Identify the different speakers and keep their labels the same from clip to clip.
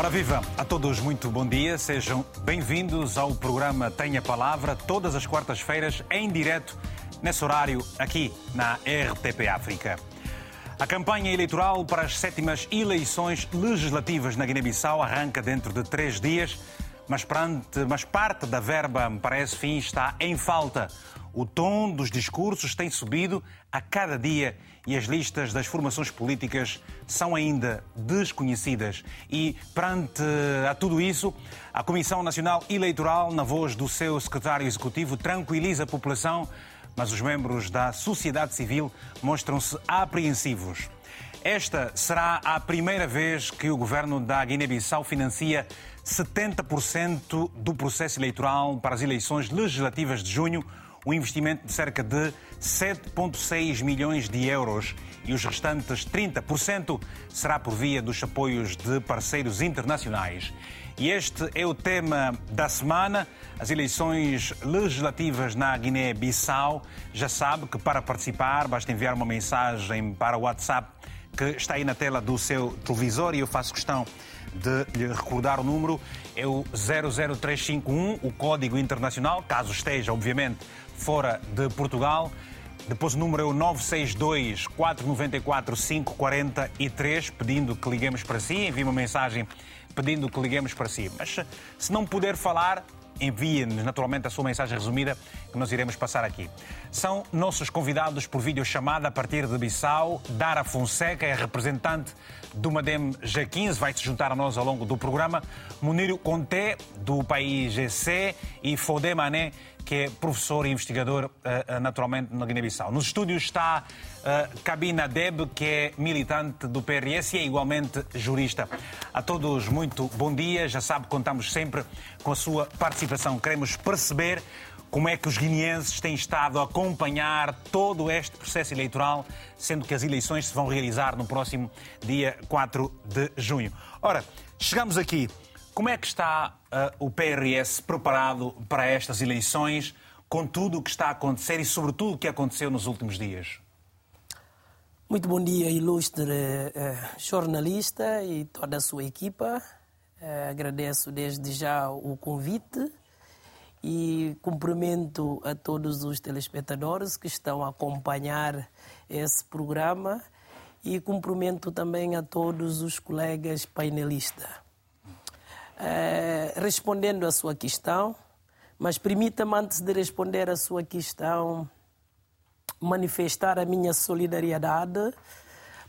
Speaker 1: Ora viva, a todos muito bom dia, sejam bem-vindos ao programa Tenha Palavra, todas as quartas-feiras, em direto, nesse horário, aqui na RTP África. A campanha eleitoral para as sétimas eleições legislativas na Guiné-Bissau arranca dentro de três dias, mas, perante, mas parte da verba para esse fim está em falta. O tom dos discursos tem subido a cada dia e as listas das formações políticas são ainda desconhecidas. E, perante a tudo isso, a Comissão Nacional Eleitoral, na voz do seu secretário executivo, tranquiliza a população, mas os membros da sociedade civil mostram-se apreensivos. Esta será a primeira vez que o governo da Guiné-Bissau financia 70% do processo eleitoral para as eleições legislativas de junho um investimento de cerca de 7,6 milhões de euros e os restantes 30% será por via dos apoios de parceiros internacionais. E este é o tema da semana, as eleições legislativas na Guiné-Bissau. Já sabe que para participar basta enviar uma mensagem para o WhatsApp que está aí na tela do seu televisor e eu faço questão de lhe recordar o número. É o 00351, o código internacional, caso esteja, obviamente, fora de Portugal. Depois o número é o 962 494 543, pedindo que liguemos para si. Envie uma mensagem pedindo que liguemos para si. Mas se não puder falar, envie-nos naturalmente a sua mensagem resumida que nós iremos passar aqui. São nossos convidados por videochamada a partir de Bissau. Dara Fonseca é representante do Madem G15, vai se juntar a nós ao longo do programa. Muniro Conté, do país GC, e Fodé Mané, que é professor e investigador eh, naturalmente na Guiné-Bissau. Nos estúdios está Cabina eh, Deb, que é militante do PRS e é igualmente jurista. A todos muito bom dia, já sabe, contamos sempre com a sua participação. Queremos perceber como é que os guineenses têm estado a acompanhar todo este processo eleitoral, sendo que as eleições se vão realizar no próximo dia 4 de junho. Ora, chegamos aqui. Como é que está uh, o PRS preparado para estas eleições, com tudo o que está a acontecer e, sobretudo, o que aconteceu nos últimos dias?
Speaker 2: Muito bom dia, ilustre uh, jornalista e toda a sua equipa. Uh, agradeço desde já o convite e cumprimento a todos os telespectadores que estão a acompanhar esse programa e cumprimento também a todos os colegas painelistas. É, respondendo à sua questão, mas permita-me, antes de responder à sua questão, manifestar a minha solidariedade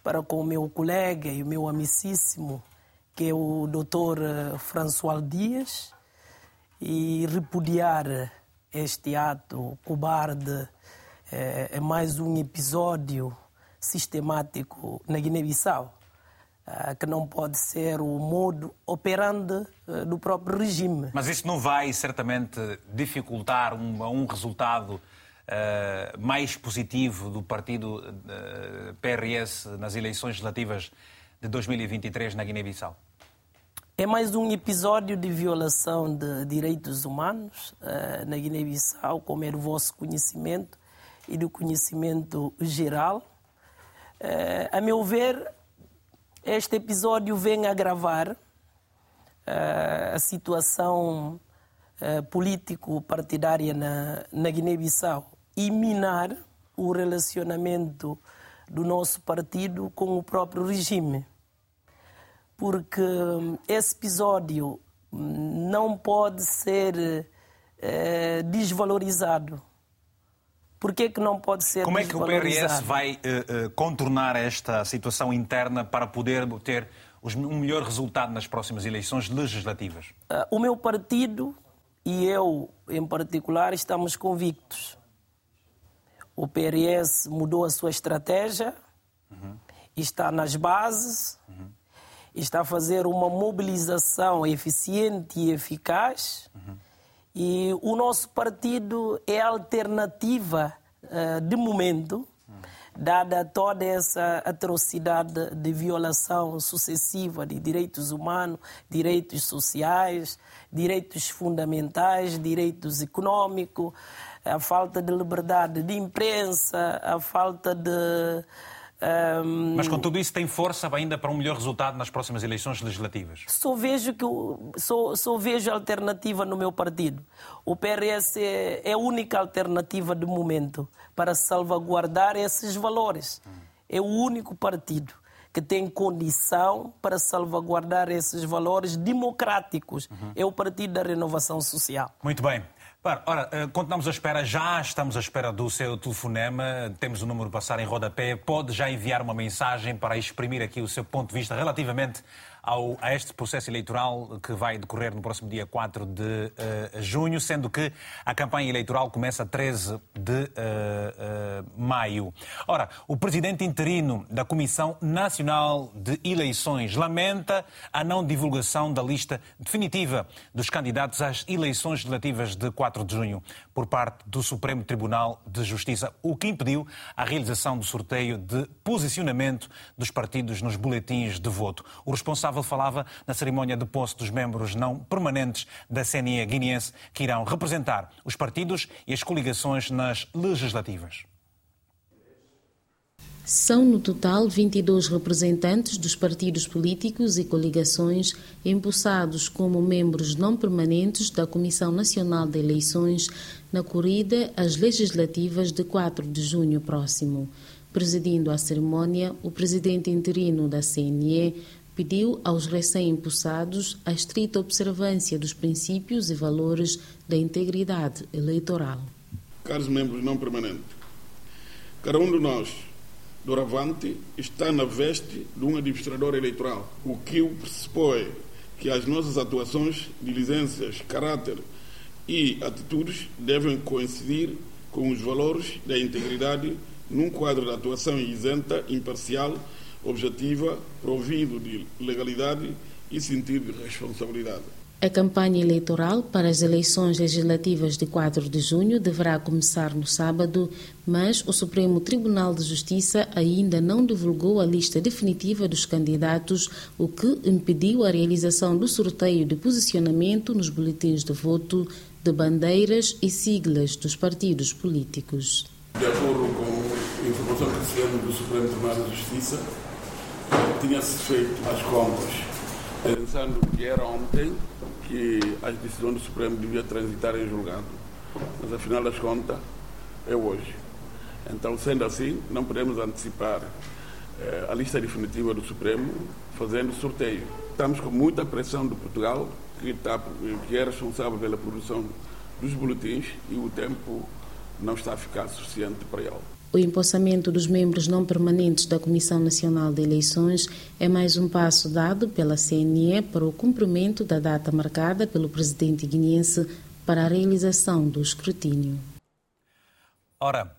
Speaker 2: para com o meu colega e o meu amicíssimo, que é o Dr. Eh, François Dias, e repudiar este ato cobarde é, é mais um episódio sistemático na Guiné-Bissau, que não pode ser o modo operante é, do próprio regime.
Speaker 1: Mas isso não vai certamente dificultar um, um resultado uh, mais positivo do partido uh, PRS nas eleições legislativas de 2023 na Guiné-Bissau?
Speaker 2: É mais um episódio de violação de direitos humanos uh, na Guiné-Bissau, como é do vosso conhecimento e do conhecimento geral. A meu ver, este episódio vem agravar uh, a situação político-partidária na, na Guiné-Bissau e minar o relacionamento do nosso partido com o próprio regime porque hum, esse episódio hum, não pode ser é, desvalorizado. Por que, que não pode ser
Speaker 1: Como é que o PRS vai uh, uh, contornar esta situação interna para poder ter um melhor resultado nas próximas eleições legislativas?
Speaker 2: Uh, o meu partido e eu, em particular, estamos convictos. O PRS mudou a sua estratégia, uhum. está nas bases, uhum está a fazer uma mobilização eficiente e eficaz. Uhum. E o nosso partido é a alternativa uh, de momento, dada toda essa atrocidade de violação sucessiva de direitos humanos, direitos sociais, direitos fundamentais, direitos econômicos, a falta de liberdade de imprensa, a falta de
Speaker 1: Um, Mas com tudo isso tem força ainda para um melhor resultado nas próximas eleições legislativas?
Speaker 2: Só vejo que só, só vejo alternativa no meu partido. O PRS é, é a única alternativa de momento para salvaguardar esses valores. Hum. É o único partido que tem condição para salvaguardar esses valores democráticos. Uhum. É o Partido da Renovação Social.
Speaker 1: Muito bem. Ora, eh, continuamos à espera, já estamos à espera do seu telefonema, temos o número passar em rodapé, pode já enviar uma mensagem para exprimir aqui o seu ponto de vista relativamente ao, a este processo eleitoral que vai decorrer no próximo dia 4 de uh, junho, sendo que a campanha eleitoral começa 13 de uh, uh, maio. Ora, o presidente interino da Comissão Nacional de Eleições lamenta a não divulgação da lista definitiva dos candidatos às eleições legislativas de 4 de junho por parte do Supremo Tribunal de Justiça, o que impediu a realização do sorteio de posicionamento dos partidos nos boletins de voto. O responsável responsável falava na cerimónia de posse dos membros não permanentes da CNE guineense que irão representar os partidos e as coligações nas legislativas.
Speaker 3: São no total 22 representantes dos partidos políticos e coligações empossados como membros não permanentes da Comissão Nacional de Eleições na corrida às legislativas de 4 de junho próximo. Presidindo a cerimônia, o presidente interino da CNE, pediu aos recém-impulsados a estrita observância dos princípios e valores da integridade eleitoral.
Speaker 4: Caros membros não permanentes, cada um de nós, doravante, está na veste de um administrador eleitoral, o que o pressupõe que as nossas atuações, diligências, caráter e atitudes devem coincidir com os valores da integridade num quadro de atuação isenta, imparcial objetiva, provindo de legalidade e sentido de responsabilidade.
Speaker 3: A campanha eleitoral para as eleições legislativas de 4 de junho deverá começar no sábado, mas o Supremo Tribunal de Justiça ainda não divulgou a lista definitiva dos candidatos, o que impediu a realização do sorteio de posicionamento nos boletins de voto de bandeiras e siglas dos partidos políticos.
Speaker 4: De acordo com a informação que recebemos do Supremo Tribunal de Justiça, tinha-se feito as contas, pensando que era ontem que as decisões do Supremo deviam transitar em julgado. Mas, afinal das contas, é hoje. Então, sendo assim, não podemos antecipar eh, a lista definitiva do Supremo fazendo sorteio. Estamos com muita pressão do Portugal, que, está, que é responsável pela produção dos boletins, e o tempo não está a ficar suficiente para ele.
Speaker 3: O empossamento dos membros não permanentes da Comissão Nacional de Eleições é mais um passo dado pela CNE para o cumprimento da data marcada pelo presidente guineense para a realização do escrutínio.
Speaker 1: Ora,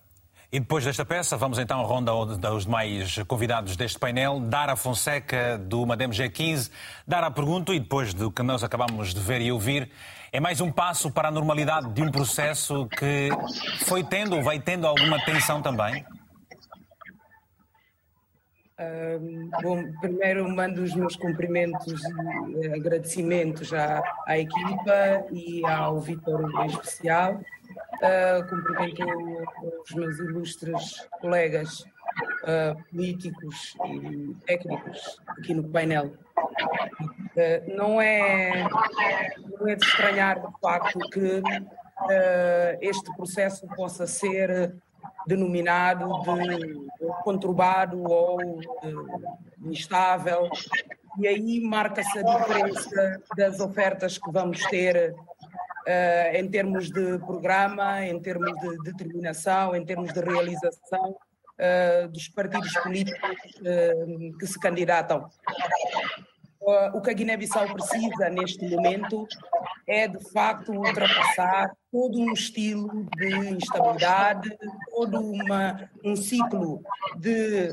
Speaker 1: e depois desta peça, vamos então à ronda aos demais convidados deste painel. Dara Fonseca, do Madem G15. Dara, pergunto, e depois do que nós acabamos de ver e ouvir, é mais um passo para a normalidade de um processo que foi tendo ou vai tendo alguma tensão também?
Speaker 5: Uh, bom, primeiro mando os meus cumprimentos e agradecimentos à, à equipa e ao Vitor em especial. Uh, cumprimento os meus ilustres colegas uh, políticos e técnicos aqui no painel. Uh, não, é, não é de estranhar, de facto, que uh, este processo possa ser denominado de conturbado ou de instável, e aí marca-se a diferença das ofertas que vamos ter uh, em termos de programa, em termos de determinação, em termos de realização uh, dos partidos políticos uh, que se candidatam. Uh, o que a Guiné-Bissau precisa neste momento é, de facto, ultrapassar todo um estilo de instabilidade, todo uma, um ciclo de uh,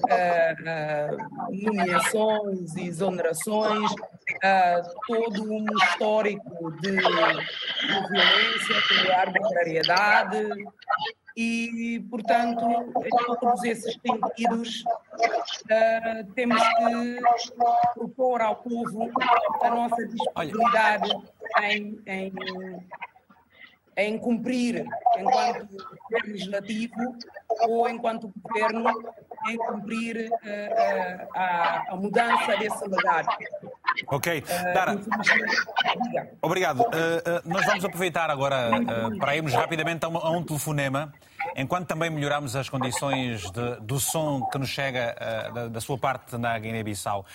Speaker 5: uh, nomeações e exonerações, uh, todo um histórico de, de violência, de arbitrariedade, e, portanto, em todos esses sentidos, uh, temos que propor ao povo a nossa disponibilidade em, em, em cumprir enquanto legislativo ou enquanto governo em cumprir uh, a, a, mudança desse legado.
Speaker 1: Ok. Dara, obrigado. nós vamos aproveitar agora para irmos rapidamente a um, a um, telefonema, enquanto também melhoramos as condições de, do som que nos chega da, da sua parte na Guiné-Bissau.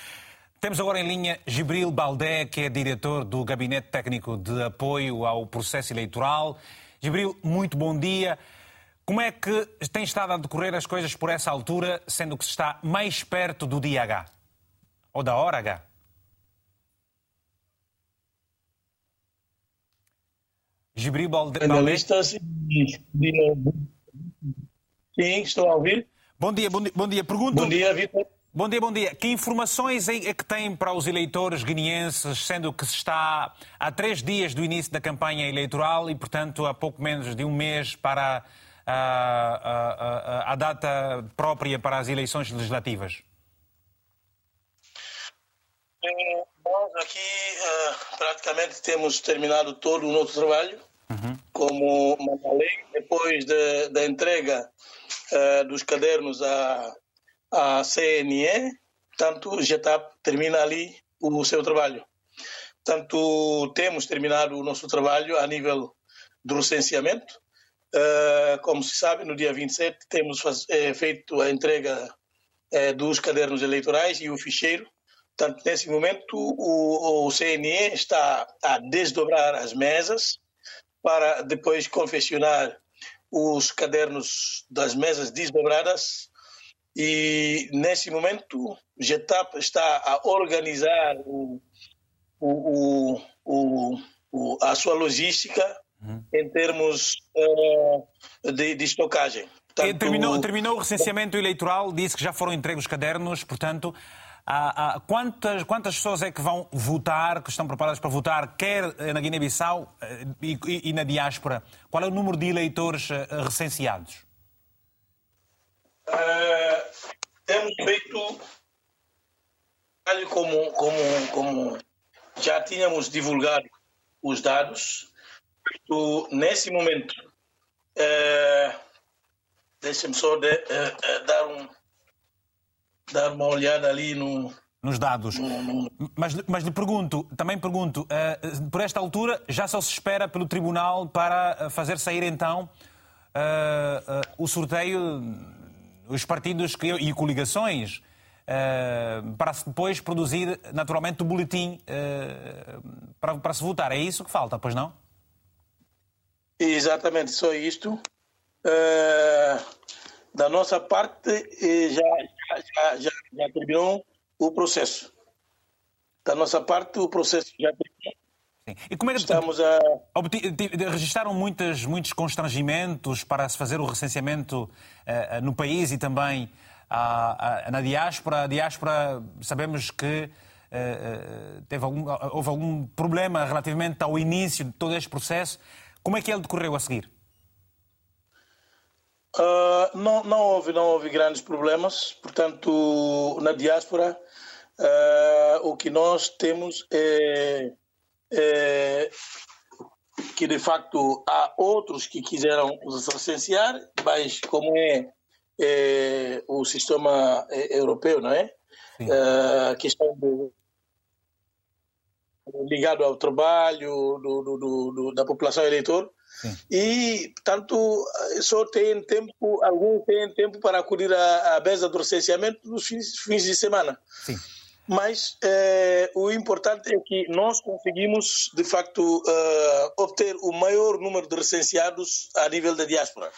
Speaker 1: Temos agora em linha Gibril Baldé, que é diretor do Gabinete Técnico de Apoio ao Processo Eleitoral. Gibril, muito bom dia. Como é que têm estado a decorrer as coisas por essa altura, sendo que se está mais perto do dia H? Ou da hora H?
Speaker 6: Gibril Baldé. Analistas. Sim, estou a ouvir.
Speaker 1: Bom dia, bom dia. Bom dia. Pergunto...
Speaker 6: Bom dia, Vitor.
Speaker 1: Bom dia, bom dia. Que informações é que tem para os eleitores guineenses, sendo que se está há três dias do início da campanha eleitoral e, portanto, há pouco menos de um mês para a, a, a, a data própria para as eleições legislativas?
Speaker 6: É, nós aqui uh, praticamente temos terminado todo o nosso trabalho, uhum. como mandalei, depois de, da entrega uh, dos cadernos a a CNE, tanto está, termina ali o seu trabalho. Tanto temos terminado o nosso trabalho a nível do recenseamento. Uh, como se sabe, no dia 27 temos faz, é, feito a entrega é, dos cadernos eleitorais e o ficheiro. Portanto, nesse momento, o, o CNE está a desdobrar as mesas para depois confeccionar os cadernos das mesas desdobradas e nesse momento o GETAP está a organizar o, o, o, o a sua logística uhum. em termos uh, de, de estocagem.
Speaker 1: Portanto, terminou, terminou o recenseamento eleitoral, disse que já foram entregues os cadernos, portanto, há, há, quantas, quantas pessoas é que vão votar, que estão preparadas para votar, quer na Guiné-Bissau eh, e, e, e, na diáspora? Qual é o número de eleitores eh, recenseados?
Speaker 6: Uh, temos feito como, como, como já tínhamos divulgado os dados, nesse momento, uh, deixa-me só de, uh, dar, um, dar uma olhada ali no,
Speaker 1: nos dados. Mas, mas lhe pergunto, também pergunto, uh, por esta altura já só se espera pelo Tribunal para fazer sair então uh, uh, o sorteio os partidos e coligações para depois produzir naturalmente o boletim para, para se votar. É isso que falta, pois não?
Speaker 6: Exatamente, só isto. Da nossa parte, já, já, já, já terminou o processo. Da nossa parte, o processo já terminou.
Speaker 1: Sim. E como é que Estamos a... registaram muitos, muitos constrangimentos para se fazer o recenseamento uh, no país e também uh, uh, na diáspora. A diáspora, sabemos que uh, teve algum, houve algum problema relativamente ao início de todo este processo. Como é que ele decorreu a seguir?
Speaker 6: Não, não, houve, não houve grandes problemas. Portanto, na diáspora, o que nós temos é é, que de facto há outros que quiseram recensear, mas como é, é o sistema é, europeu, não é? A é, questão do, ligado ao trabalho do, do, do, da população eleitor Sim. e portanto só tem tempo alguns têm tempo para acudir à, à mesa do recenseamento nos fins, fins de semana Sim mas eh, o importante é que nós conseguimos, de facto, uh, obter o maior número de recenseados a nível da diáspora.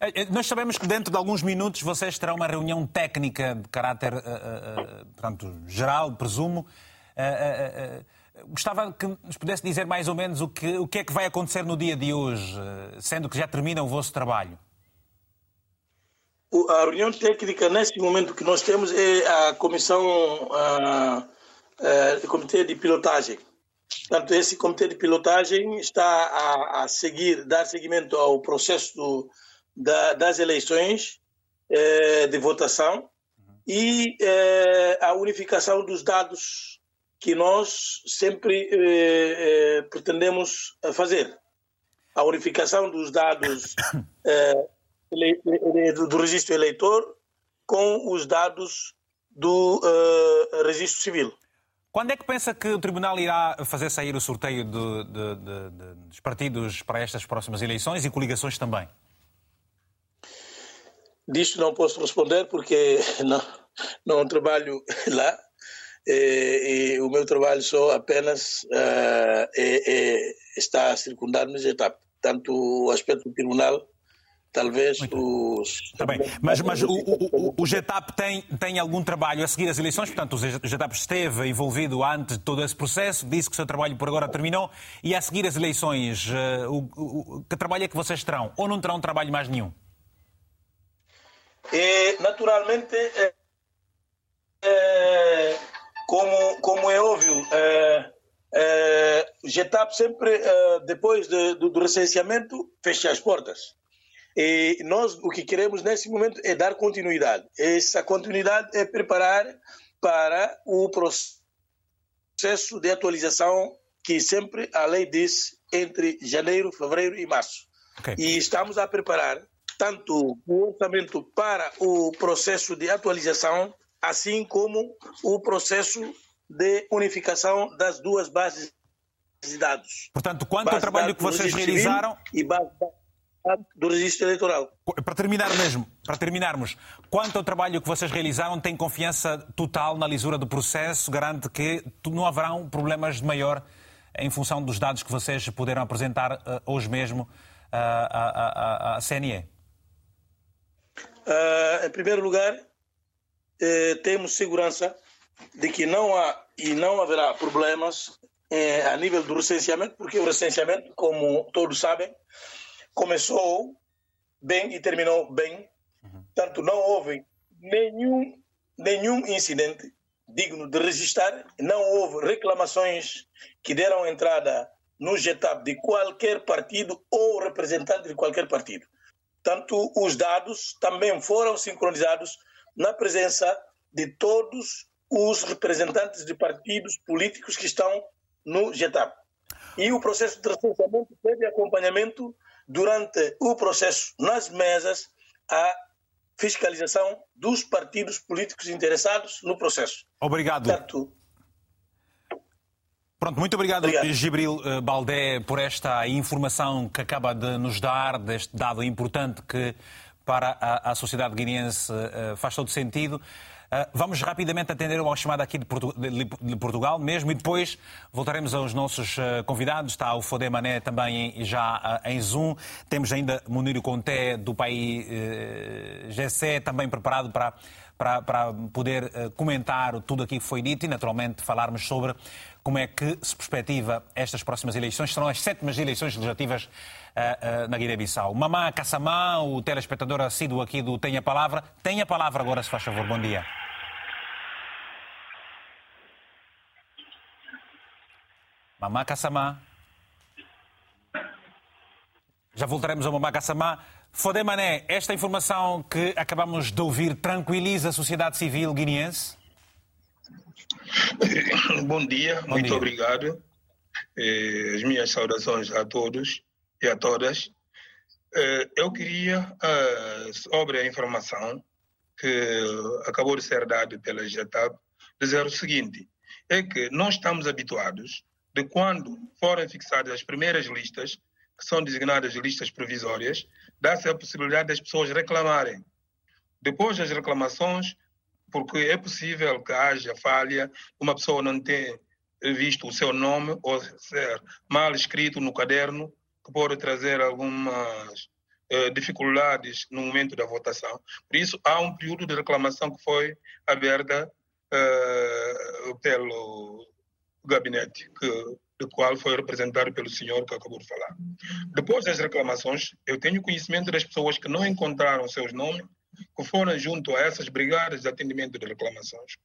Speaker 1: Eh, nós sabemos que dentro de alguns minutos vocês terão uma reunião técnica de caráter uh, uh, portanto, geral, presumo. Gostava que nos pudesse dizer mais ou menos o que, o que é que vai acontecer no dia de hoje, sendo que já termina o vosso trabalho
Speaker 6: a reunião técnica nesse momento que nós temos é a comissão, a, a, comitê de pilotagem. Portanto, esse comitê de pilotagem está a, a seguir, dar seguimento ao processo do, da, das eleições eh, de votação e eh, a unificação dos dados que nós sempre eh, pretendemos fazer. A unificação dos dados do registro eleitor com os dados do uh, registro civil.
Speaker 1: Quando é que pensa que o Tribunal irá fazer sair o sorteio de, de, de, dos partidos para estas próximas eleições e coligações também?
Speaker 6: Disto não posso responder porque não, não trabalho lá. E, e o meu trabalho só apenas uh, é, é, está circundado nos etapas. Tanto o aspecto do tribunal talvez os.
Speaker 1: Tá bem, mas, mas o, o, o, GETAP tem, tem algum trabalho a seguir as eleições, portanto, o GETAP esteve envolvido antes de todo esse processo, disse que o seu trabalho por agora terminou, e a seguir as eleições, uh, o, que trabalho é que vocês terão? Ou não terão trabalho mais nenhum?
Speaker 6: E, naturalmente, é, é, como, como é óbvio, é, é, o GETAP sempre, é, depois de, do, do recenseamento, fecha as portas. E nós o que queremos nesse momento é dar continuidade. Essa continuidade é preparar para o processo de atualização que sempre a lei diz entre janeiro, fevereiro e março. Okay. E estamos a preparar tanto o orçamento para o processo de atualização, assim como o processo de unificação das duas bases de dados.
Speaker 1: Portanto, quanto ao trabalho que vocês realizaram
Speaker 6: e base do registro eleitoral.
Speaker 1: Para terminar mesmo, para terminarmos, quanto ao trabalho que vocês realizaram, tem confiança total na lisura do processo? Garante que não haverão problemas de maior em função dos dados que vocês puderam apresentar uh, hoje mesmo uh, à, à, à CNE?
Speaker 6: Uh, em primeiro lugar, eh, temos segurança de que não há e não haverá problemas eh, a nível do recenseamento, porque o recenseamento, como todos sabem, começou bem e terminou bem. Uhum. Tanto não houve nenhum, nenhum incidente digno de registrar, não houve reclamações que deram entrada no GETAP de qualquer partido ou representante de qualquer partido. Tanto os dados também foram sincronizados na presença de todos os representantes de partidos políticos que estão no GETAP. E o processo de recenseamento teve acompanhamento durante o processo nas mesas a fiscalização dos partidos políticos interessados no processo.
Speaker 1: Obrigado. Portanto, Pronto, muito obrigado, obrigado, Gibril eh, Baldé, por esta informação que acaba de nos dar, deste dado importante que para a, a sociedade guineense uh, faz todo sentido. Uh, vamos rapidamente atender uma chamada aqui de, Portu de, Portugal mesmo e depois voltaremos aos nossos convidados. Está o Fodé Mané também já em Zoom. Temos ainda Munir Conté do país GC também preparado para, para, para poder comentar tudo aquilo que foi dito e naturalmente falarmos sobre como é que se perspectiva estas próximas eleições. Serão as sétimas eleições legislativas uh, uh, na Guiné-Bissau. Mamá Kassamá, o telespectador assíduo aqui do Tem a Palavra. Tem a palavra agora, se faz favor. Bom dia. Mamá Kassamá. Já voltaremos ao Mamá Kassamá. Fodé Mané, esta informação que acabamos de ouvir tranquiliza a sociedade civil guineense?
Speaker 7: Bom dia, Bom muito dia. obrigado. Eh, as minhas saudações a todos e a todas. Eh, eu queria, eh, sobre a informação que acabou de ser dada pela GETAB, dizer o seguinte: é que nós estamos habituados de quando forem fixadas as primeiras listas, que são designadas listas provisórias, dá-se a possibilidade das pessoas reclamarem. Depois das reclamações, porque é possível que haja falha, uma pessoa não ter visto o seu nome ou ser mal escrito no caderno, que pode trazer algumas eh, dificuldades no momento da votação. Por isso, há um período de reclamação que foi aberta eh, pelo gabinete, que, do qual foi representado pelo senhor que acabou de falar. Depois das reclamações, eu tenho conhecimento das pessoas que não encontraram seus nomes que foram junto a essas brigadas de atendimento de reclamações.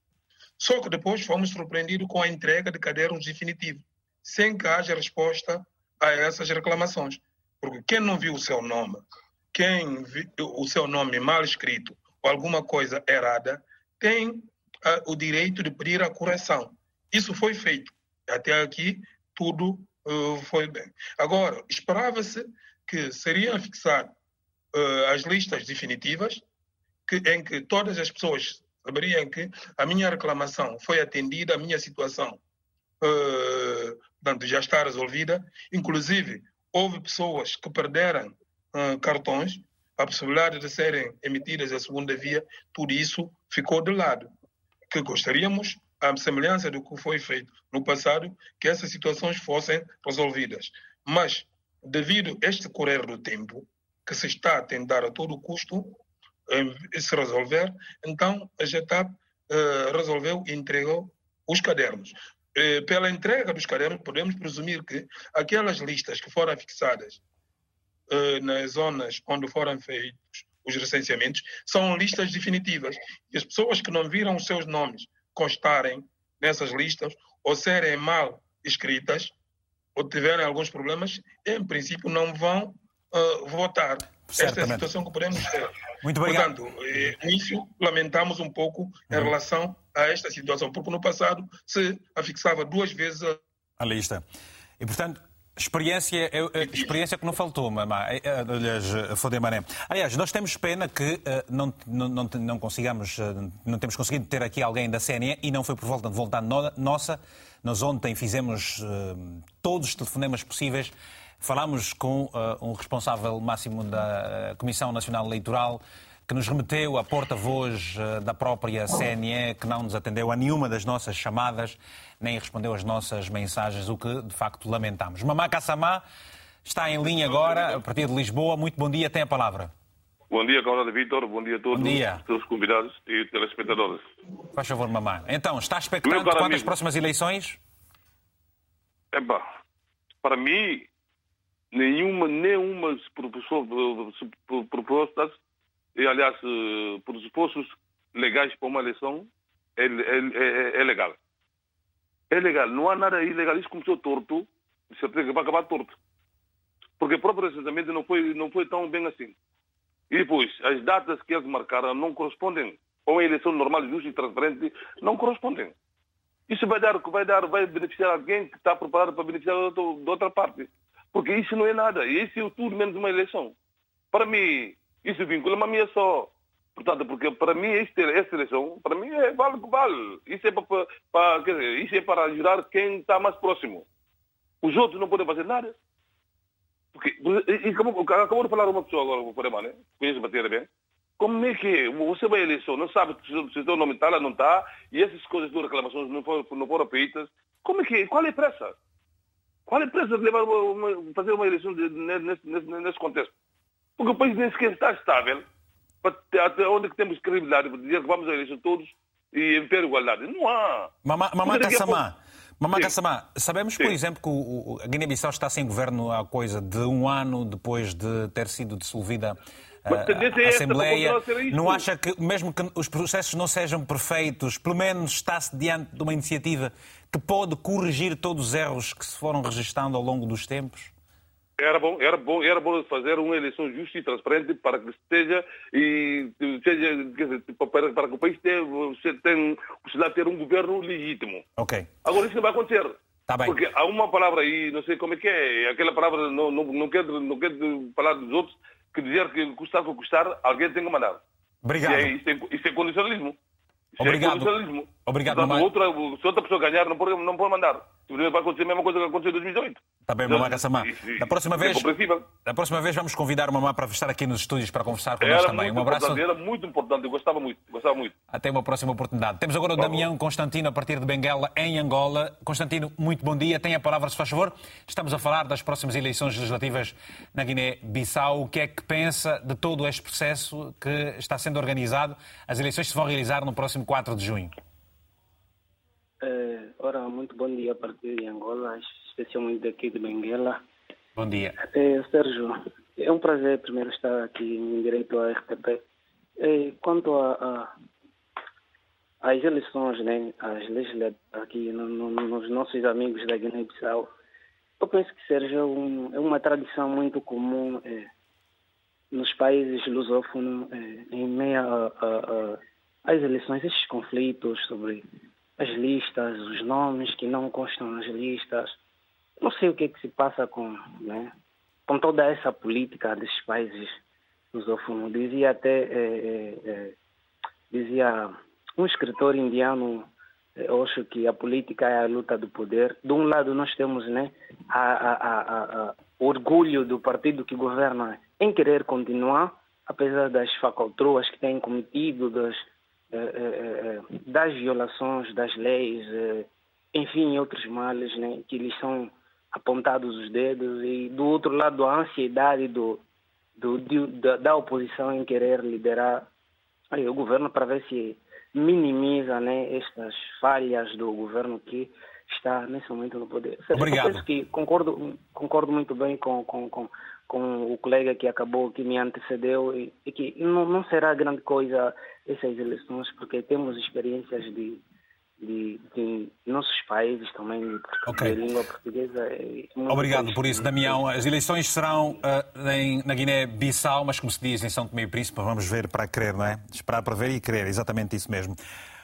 Speaker 7: Só que depois fomos surpreendidos com a entrega de cadernos definitivos, sem que haja resposta a essas reclamações. Porque quem não viu o seu nome, quem viu o seu nome mal escrito ou alguma coisa errada, tem uh, o direito de pedir a correção. Isso foi feito. Até aqui, tudo uh, foi bem. Agora, esperava-se que seria fixado uh, as listas definitivas, que, em que todas as pessoas saberiam que a minha reclamação foi atendida, a minha situação uh, portanto, já está resolvida. Inclusive, houve pessoas que perderam uh, cartões, a possibilidade de serem emitidas a segunda via, tudo isso ficou de lado. Que gostaríamos, à semelhança do que foi feito no passado, que essas situações fossem resolvidas. Mas, devido a este correr do tempo, que se está a tentar a todo custo se resolver, então a GETAP uh, resolveu e entregou os cadernos. Uh, pela entrega dos cadernos, podemos presumir que aquelas listas que foram fixadas uh, nas zonas onde foram feitos os recenseamentos são listas definitivas. E as pessoas que não viram os seus nomes constarem nessas listas ou serem mal escritas ou tiverem alguns problemas, em princípio não vão uh, votar. Esta é a situação que podemos ter.
Speaker 1: Muito obrigado.
Speaker 7: Portanto, eh, nisso lamentamos um pouco em uhum. relação a esta situação, porque no passado se afixava duas vezes a,
Speaker 1: a lista. E, portanto, Experiência, experiência que não faltou, mamá. Eh, eh, aliás, Fodemané. Aliás, nós temos pena que não, não, não, não consigamos, não temos conseguido ter aqui alguém da CNE e não foi por volta de vontade nossa. Nós ontem fizemos todos os telefonemas possíveis Falámos com uh, um responsável máximo da uh, Comissão Nacional Eleitoral que nos remeteu a porta-voz uh, da própria CNE, que não nos atendeu a nenhuma das nossas chamadas, nem respondeu às nossas mensagens, o que de facto lamentamos. Mamá Kassamá está em linha agora, a partir de Lisboa. Muito bom dia, tem a palavra.
Speaker 8: Bom dia, Coronel Vitor. Bom dia a todos
Speaker 1: bom dia.
Speaker 8: os convidados e telespectadores.
Speaker 1: Faz favor, mamá. Então, está expectante quanto às próximas eleições?
Speaker 8: Epa, para mim, nenhuma, nenhuma propostas, e aliás, eh, pressupostos legais para uma eleição é, é, é, é, legal. É legal, não há nada ilegal. Isso começou torto, de certeza que vai acabar torto. Porque o próprio não foi, não foi tão bem assim. E depois, as datas que eles marcaram não correspondem a uma eleição normal, justa e transparente, não correspondem. Isso vai dar, vai dar, vai beneficiar alguém que está preparado para beneficiar de outra parte. Porque isso não é nada. Isso é tudo menos uma eleição. Para mim, isso vincula-me a mim só. Portanto, porque para mim esta, eleição, para mim é vale que vale. Isso é para, para, dizer, isso é para ajudar quem está mais próximo. Os outros não podem fazer nada. Porque, e acabou, acabou de falar uma pessoa agora, o Porema, né? Conheço bater bem. Como é que é? Você vai à eleição, não sabe se o seu nome está ou não está, e essas coisas de reclamações não foram, não foram feitas. Como é que é? Qual é a pressa? Qual é a pressa de levar uma, uma, fazer uma eleição de, nesse, nesse, nesse, contexto? Porque o país nem sequer está estável até onde é que temos credibilidade para dizer que vamos à eleição todos e em ter igualdade. Não há.
Speaker 1: Mamá, mamá Kassamá, Mamá Kassamá, sabemos, Sim. por exemplo, que o, a Guiné-Bissau está sem governo há coisa de um ano depois de ter sido dissolvida a, é Assembleia. Não acha que, mesmo que os processos não sejam perfeitos, pelo menos está-se diante de uma iniciativa que pode corrigir todos os erros que se foram registrando ao longo dos tempos?
Speaker 8: Era bom, era bom, era bom fazer uma eleição justa e transparente para que esteja e seja, dizer, para, para, que o país tenha, tenha de ter um governo legítimo.
Speaker 1: Ok.
Speaker 8: Agora isso não vai acontecer.
Speaker 1: Tá bem.
Speaker 8: Porque há uma palavra aí, não sei como é que é, aquela palavra não, não, não, quero, não quero falar dos outros, que dizer que custar o que custar, alguém tem que mandar.
Speaker 1: Obrigado.
Speaker 8: É, isso, é, isso é condicionalismo. Isso
Speaker 1: é Obrigado.
Speaker 8: É condicionalismo.
Speaker 1: Obrigado,
Speaker 8: Portanto, outra, se outra pessoa ganhar, não pode, não pode mandar. Vai acontecer a mesma coisa que aconteceu em 2018.
Speaker 1: Está bem, Mamá Kassamá. Da próxima vez, da próxima vez vamos convidar o Mamá para estar aqui nos estúdios para conversar connosco também.
Speaker 8: Um abraço. Era muito importante, eu gostava muito, gostava muito.
Speaker 1: Até uma próxima oportunidade. Temos agora o Damião Constantino a partir de Benguela, em Angola. Constantino, muito bom dia. Tenha a palavra, se faz favor. Estamos a falar das próximas eleições legislativas na Guiné-Bissau. O que é que pensa de todo este processo que está sendo organizado? As eleições se vão realizar no próximo 4 de junho.
Speaker 9: Uh, ora, muito bom dia a partir de Angola, especialmente daqui de Benguela.
Speaker 1: Bom dia.
Speaker 9: Uh, Sérgio, é um prazer primeiro estar aqui em direito à RTP. Uh, eh, quanto a, a, às eleições, né, as legislativas aqui no, no, nos nossos amigos da Guiné-Bissau, eu penso que seja um, é uma tradição muito comum nos países lusófonos, em meio às eleições, esses conflitos sobre as listas, os nomes que não constam nas listas. Não sei o que, é que se passa com, né, com toda essa política desses países lusófono. Dizia até, é, é, dizia um escritor indiano, eu acho que a política é a luta do poder. De um lado nós temos né, a, a, a, o orgulho do partido que governa em querer continuar, apesar das falcatruas que têm cometido, das, das violações das leis, enfim, outros males né, que lhes são apontados os dedos e do outro lado a ansiedade do, do, da, da, oposição em querer liderar aí, o governo para ver se minimiza né, estas falhas do governo que está nesse momento no poder.
Speaker 1: Seja, Obrigado.
Speaker 9: Que concordo, concordo muito bem com, com, com, com, o colega que acabou, que me antecedeu, e, e que não, não será grande coisa essas eleições, porque temos experiências de de, de nossos países também, de, okay. língua portuguesa.
Speaker 1: Obrigado por isso, Damião. As eleições serão uh, em, na Guiné-Bissau, mas como se diz em São Tomé e Príncipe, vamos ver para crer, não é? Esperar para ver e crer, exatamente isso mesmo.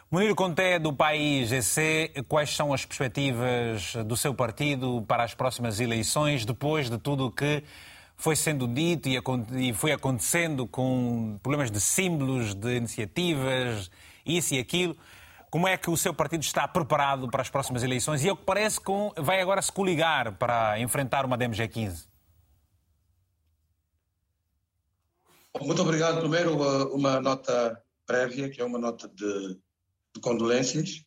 Speaker 1: Munir Conté, do país EC, quais são as perspectivas do seu partido para as próximas eleições, depois de tudo o que foi sendo dito e foi acontecendo com problemas de símbolos, de iniciativas, isso e aquilo? Como é que o seu partido está preparado para as próximas eleições? E é o que parece que vai agora se coligar para enfrentar uma DMG15.
Speaker 10: Muito obrigado. Primeiro, uma nota prévia, que é uma nota de, de condolências.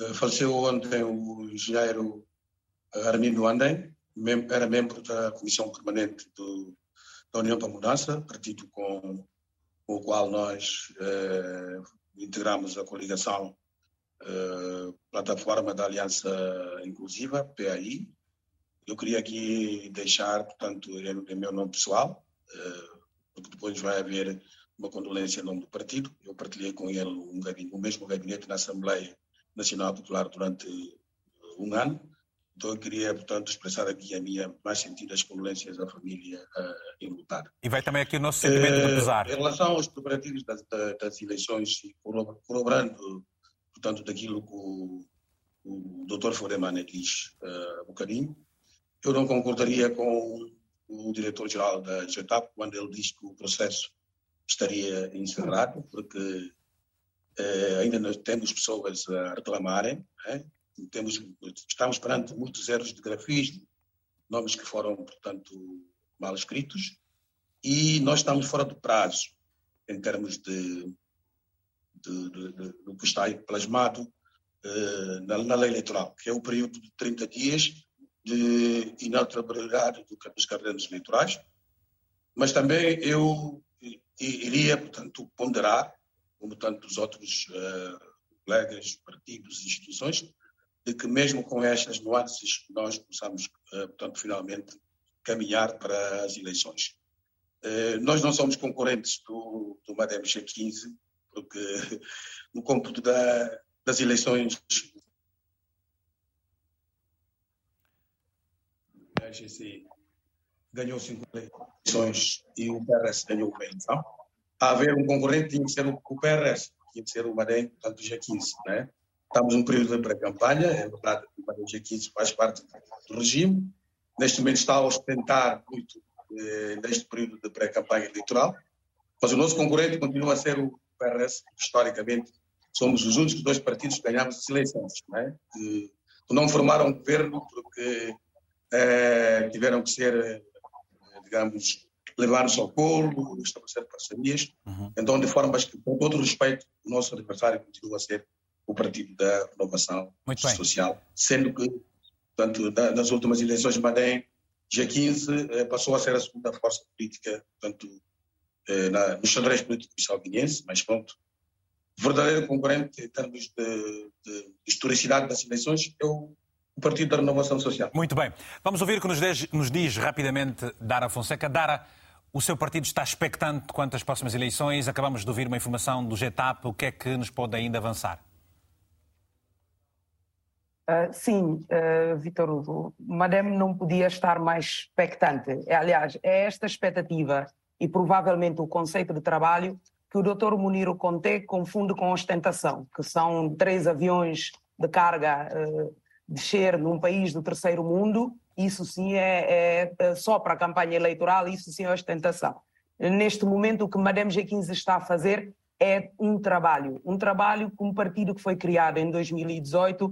Speaker 10: Eh, faleceu ontem o engenheiro Armindo Andem, era membro da Comissão Permanente do, da União para a Mudança, partido com, com o qual nós eh, integramos a coligação uh, Plataforma da Aliança Inclusiva, PAI. Eu queria aqui deixar, portanto, em, em meu nome pessoal, uh, porque depois vai haver uma condolência em nome do partido. Eu partilhei com ele um gabinete, o mesmo gabinete na Assembleia Nacional Popular durante um ano então eu queria, portanto, expressar aqui a minha mais sentidas condolências à família uh, enlutada.
Speaker 1: E vai também aqui o nosso sentimento uh, de pesar.
Speaker 10: Em relação aos preparativos das, das eleições, corroborando, portanto, daquilo que o, o Dr. Foremane diz uh, um bocadinho, eu não concordaria com o diretor-geral da GETAP quando ele diz que o processo estaria encerrado, porque ainda nós temos pessoas a reclamarem, né? Temos, estamos perante muitos erros de grafismo, nomes que foram, portanto, mal escritos, e nós estamos fora do prazo em termos de, de, de, de do que está plasmado uh, na, na, lei eleitoral, que é o período de 30 dias de inalterabilidade do, dos cadernos eleitorais, mas também eu iria, portanto, ponderar, como tantos outros uh, colegas, partidos instituições, de que mesmo com estas nuances nós possamos, eh, portanto, finalmente caminhar para as eleições. Eh, nós não somos concorrentes do, do Madem G15, porque no cômputo da, das eleições a GC ganhou cinco eleições e o PRS ganhou uma eleição. A haver um concorrente tinha que ser o, o PRS, tinha que ser o Madem, portanto, G15, né? Estamos num período de pré-campanha, é verdade que o G15 faz parte do regime. Neste momento está a ostentar muito eh, neste período de pré-campanha eleitoral, mas o nosso concorrente continua a ser o PRS. Historicamente, somos os únicos dois partidos que ganhamos as eleições, não é? que, que não formaram governo porque eh, tiveram que ser, eh, digamos, levar-nos ao colo, estabelecer parcerias. Uhum. Então, de formas que, com todo respeito, o nosso adversário continua a ser o Partido da Renovação Social, sendo que, portanto, nas últimas eleições de Madem, G15 eh, passou a ser a segunda força política, portanto, eh, na, no xadrez político salguinense, mas pronto, verdadeiro concorrente em termos de, de historicidade das eleições é o, o, Partido da Renovação Social.
Speaker 1: Muito bem. Vamos ouvir o que nos diz, nos diz rapidamente Dara Fonseca. Dara, o seu partido está expectante quanto às próximas eleições. Acabamos de ouvir uma informação do GETAP. O que é que nos pode ainda avançar?
Speaker 5: Uh, sim, uh, Vitor Hugo, Madame não podia estar mais expectante. É, aliás, é esta expectativa e provavelmente o conceito de trabalho que o Dr. Muniro Conte confunde com ostentação, que são três aviões de carga uh, descer num país do terceiro mundo, isso sim é, é, é só para a campanha eleitoral, isso sim é ostentação. Neste momento, o que Madame G15 está a fazer é um trabalho. Um trabalho com um partido que foi criado em 2018,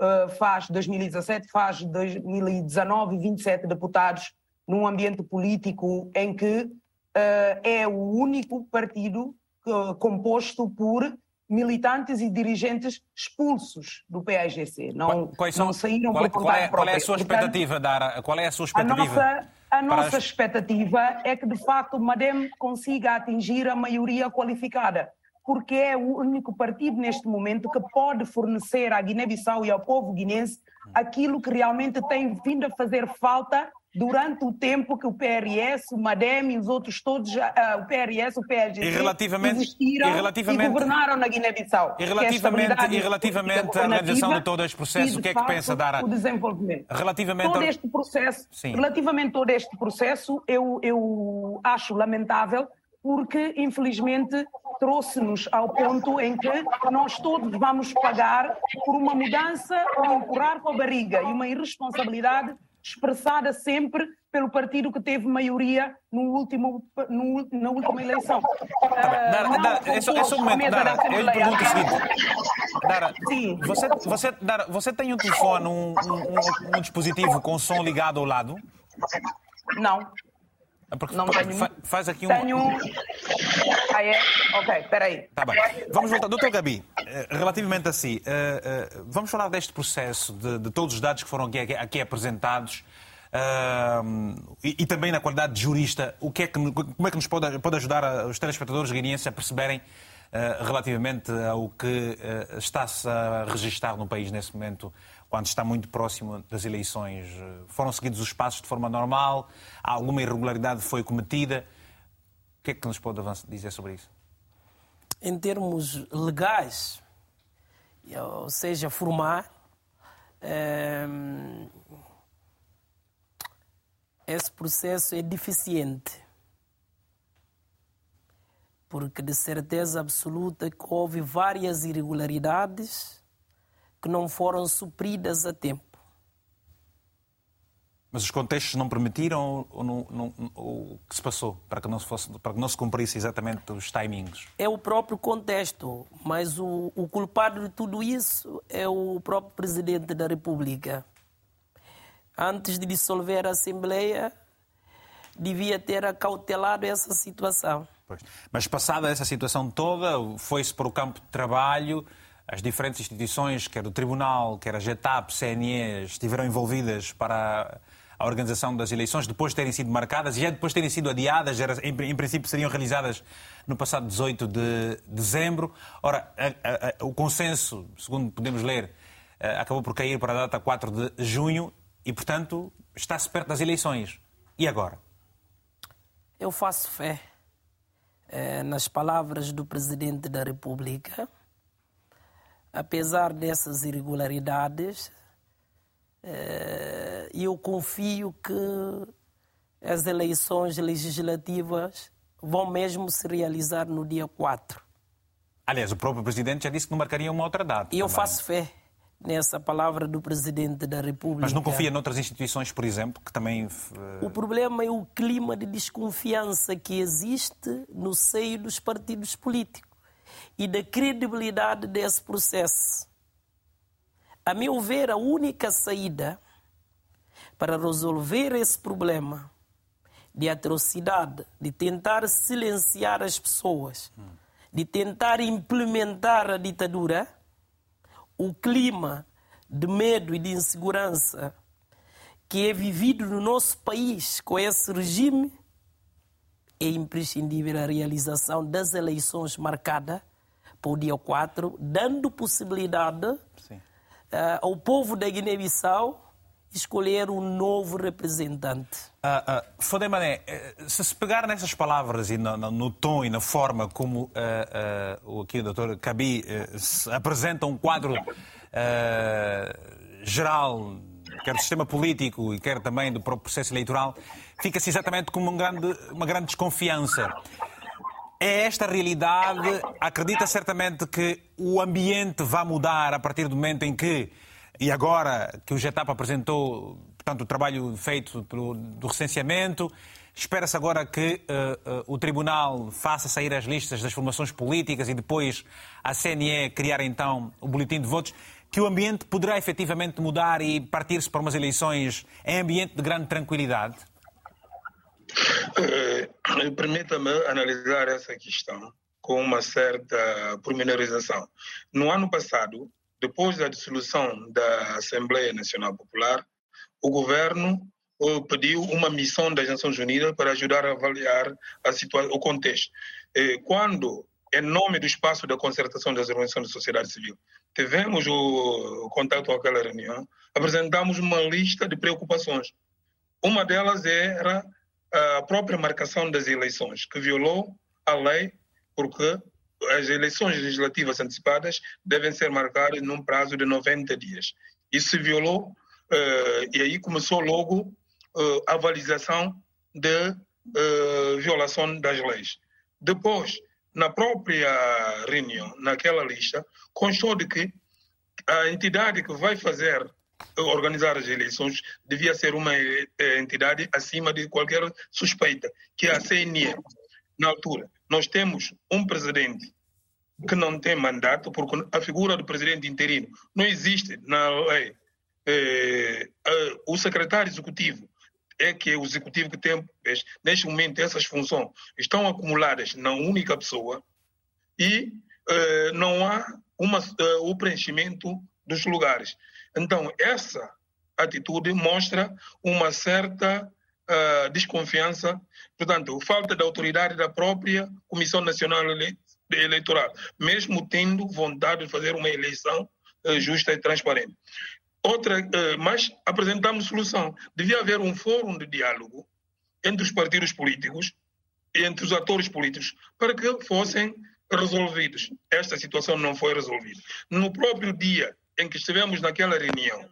Speaker 5: uh, faz 2017, faz 2019 27 deputados num ambiente político em que uh, é o único partido uh, composto por militantes e dirigentes expulsos do PAGC. Não,
Speaker 1: são,
Speaker 5: não saíram
Speaker 1: qual,
Speaker 5: por
Speaker 1: qual, é, qual é a sua
Speaker 5: Portanto,
Speaker 1: expectativa, Dara? Qual é a sua
Speaker 5: a
Speaker 1: expectativa?
Speaker 5: nossa, a nossa
Speaker 1: as-
Speaker 5: expectativa é que, de facto, o MADEM consiga atingir a maioria qualificada, porque é o único partido neste momento que pode fornecer à Guiné-Bissau e ao povo guinense aquilo que realmente tem vindo a fazer falta durante o tempo que o PRS, o MADEM e os outros todos, ah, o PRS, o
Speaker 1: relativamente-
Speaker 5: existiram
Speaker 1: e relativamente-
Speaker 5: e governaram na Guiné-Bissau.
Speaker 1: E
Speaker 5: é
Speaker 1: relativamente,
Speaker 5: estabilidade
Speaker 1: e relativamente à realização de todo este processo, o que é que pensa, Dara?
Speaker 5: O desenvolvimento.
Speaker 1: Relativamente
Speaker 5: Todo
Speaker 1: ao-
Speaker 5: este processo,
Speaker 1: Sim.
Speaker 5: relativamente todo este processo, eu, eu acho lamentável porque, infelizmente, trouxe-nos ao ponto em que nós todos vamos pagar por uma mudança, um empurrar com a barriga e uma irresponsabilidade expressada sempre pelo partido que teve maioria no último, no- na última eleição.
Speaker 1: Tá Dara,
Speaker 5: Ah,
Speaker 1: Dara, é só, é só um momento, Dara. Eu lhe pergunto o seguinte. Dara,
Speaker 5: Sim.
Speaker 1: você, você, Dara, você tem um telefone, um, um- um- dispositivo com som ligado ao lado?
Speaker 5: Não,
Speaker 1: Porque
Speaker 5: não tenho.
Speaker 1: fa- faz aqui um.
Speaker 5: Tenho. Ah, é? Ok, peraí.
Speaker 1: Tá bem. Vamos voltar. Doutor Gabi, eh, relativamente a si, eh, eh, vamos falar deste processo, de, de todos os dados que foram aqui, aqui apresentados. ah, e, e também na qualidade de jurista, o que é que, como é que nos pode, pode ajudar a- os telespectadores guineenses a perceberem relativamente ao que está-se a registar no país nesse momento, quando está muito próximo das eleições? Eh, Foram seguidos os passos de forma normal? Alguma irregularidade foi cometida? O que é que nos pode dizer sobre isso?
Speaker 2: em termos legais, ou seja, formar, ehm, esse processo é deficiente. Porque de certeza absoluta que houve várias irregularidades que não foram supridas a tempo.
Speaker 1: Mas os contextos não permitiram ou, não, não- ou o que se passou para que não se, fosse, para que não se cumprisse exatamente os timings?
Speaker 2: É o próprio contexto, mas o, o culpado de tudo isso é o próprio presidente da República. Antes de dissolver a Assembleia, devia ter acautelado essa situação.
Speaker 1: Pois. Mas passada essa situação toda, foi-se para o campo de trabalho, as diferentes instituições, quer o Tribunal, quer a GETAP, CNE, estiveram envolvidas para a organização das eleições, depois de terem sido marcadas e já depois de terem sido adiadas, em, princípio seriam realizadas no passado 18 de dezembro. Ora, a- a- a- o consenso, segundo podemos ler, eh, acabou por cair para a data 4 de junho e, portanto, está-se perto das eleições. E agora?
Speaker 2: Eu faço fé eh, nas palavras do presidente da República. Apesar dessas irregularidades, eh, eu confio que as eleições legislativas vão mesmo se realizar no dia 4.
Speaker 1: Aliás, o próprio presidente já disse que não marcaria uma outra data.
Speaker 2: E eu
Speaker 1: também.
Speaker 2: faço fé nessa palavra do presidente da República.
Speaker 1: Mas não confia noutras instituições, por exemplo, que também. eh,
Speaker 2: O problema é o clima de desconfiança que existe no seio dos partidos políticos e da credibilidade desse processo. A meu ver, a única saída para resolver esse problema de atrocidade, de tentar silenciar as pessoas, de tentar implementar a ditadura, o clima de medo e de insegurança que é vivido no nosso país com esse regime, é imprescindível a realização das eleições marcadas para o dia 4, dando possibilidade
Speaker 1: Sim.
Speaker 2: eh, ao povo da Guiné-Bissau escolher um novo representante.
Speaker 1: Ah, ah, Fodé Mané, eh, se se pegar nessas palavras e no, no- no tom e na forma como ah, ah, o aqui o doutor Cabi se apresenta um quadro ah, geral, quer do sistema político e quer também do próprio processo eleitoral, fica-se exatamente com uma grande, uma grande desconfiança. É esta a realidade? Acredita certamente que o ambiente vai mudar a partir do momento em que, e agora que o GETAP apresentou, portanto, o trabalho feito pelo, do recenseamento, Espera-se agora que uh, uh, o Tribunal faça sair as listas das formações políticas e depois a CNE criar então o boletim de votos, que o ambiente poderá efetivamente mudar e partir-se para umas eleições em ambiente de grande tranquilidade?
Speaker 7: Uh, Permita-me analisar essa questão com uma certa pormenorização. No ano passado, depois da dissolução da Assembleia Nacional Popular, o governo pediu uma missão das Nações Unidas para ajudar a avaliar a o contexto. Quando, em nome do espaço da concertação das organizações da sociedade civil, tivemos o contato aquela reunião, apresentamos uma lista de preocupações. Uma delas era a própria marcação das eleições, que violou a lei, porque as eleições legislativas antecipadas devem ser marcadas num prazo de 90 dias. Isso se violou, uh, e aí começou logo uh, avalização de uh, violação das leis. Depois, na própria reunião, naquela lista, constou de que a entidade que vai fazer organizar as eleições devia ser uma entidade acima de qualquer suspeita, que é a CNE. Na altura, nós temos um presidente que não tem mandato, porque a figura do presidente interino não existe na lei. É, é, o secretário executivo é que é o executivo que tem, neste momento, essas funções estão acumuladas na única pessoa e uh, não há uma, o preenchimento dos lugares. Então, essa atitude mostra uma certa uh, desconfiança, portanto, falta de autoridade da própria Comissão Nacional Eleitoral, mesmo tendo vontade de fazer uma eleição justa e transparente. Outra, eh, mas apresentamos solução. Devia haver um fórum de diálogo entre os partidos políticos e entre os atores políticos para que fossem resolvidos. Esta situação não foi resolvida. No próprio dia em que estivemos naquela reunião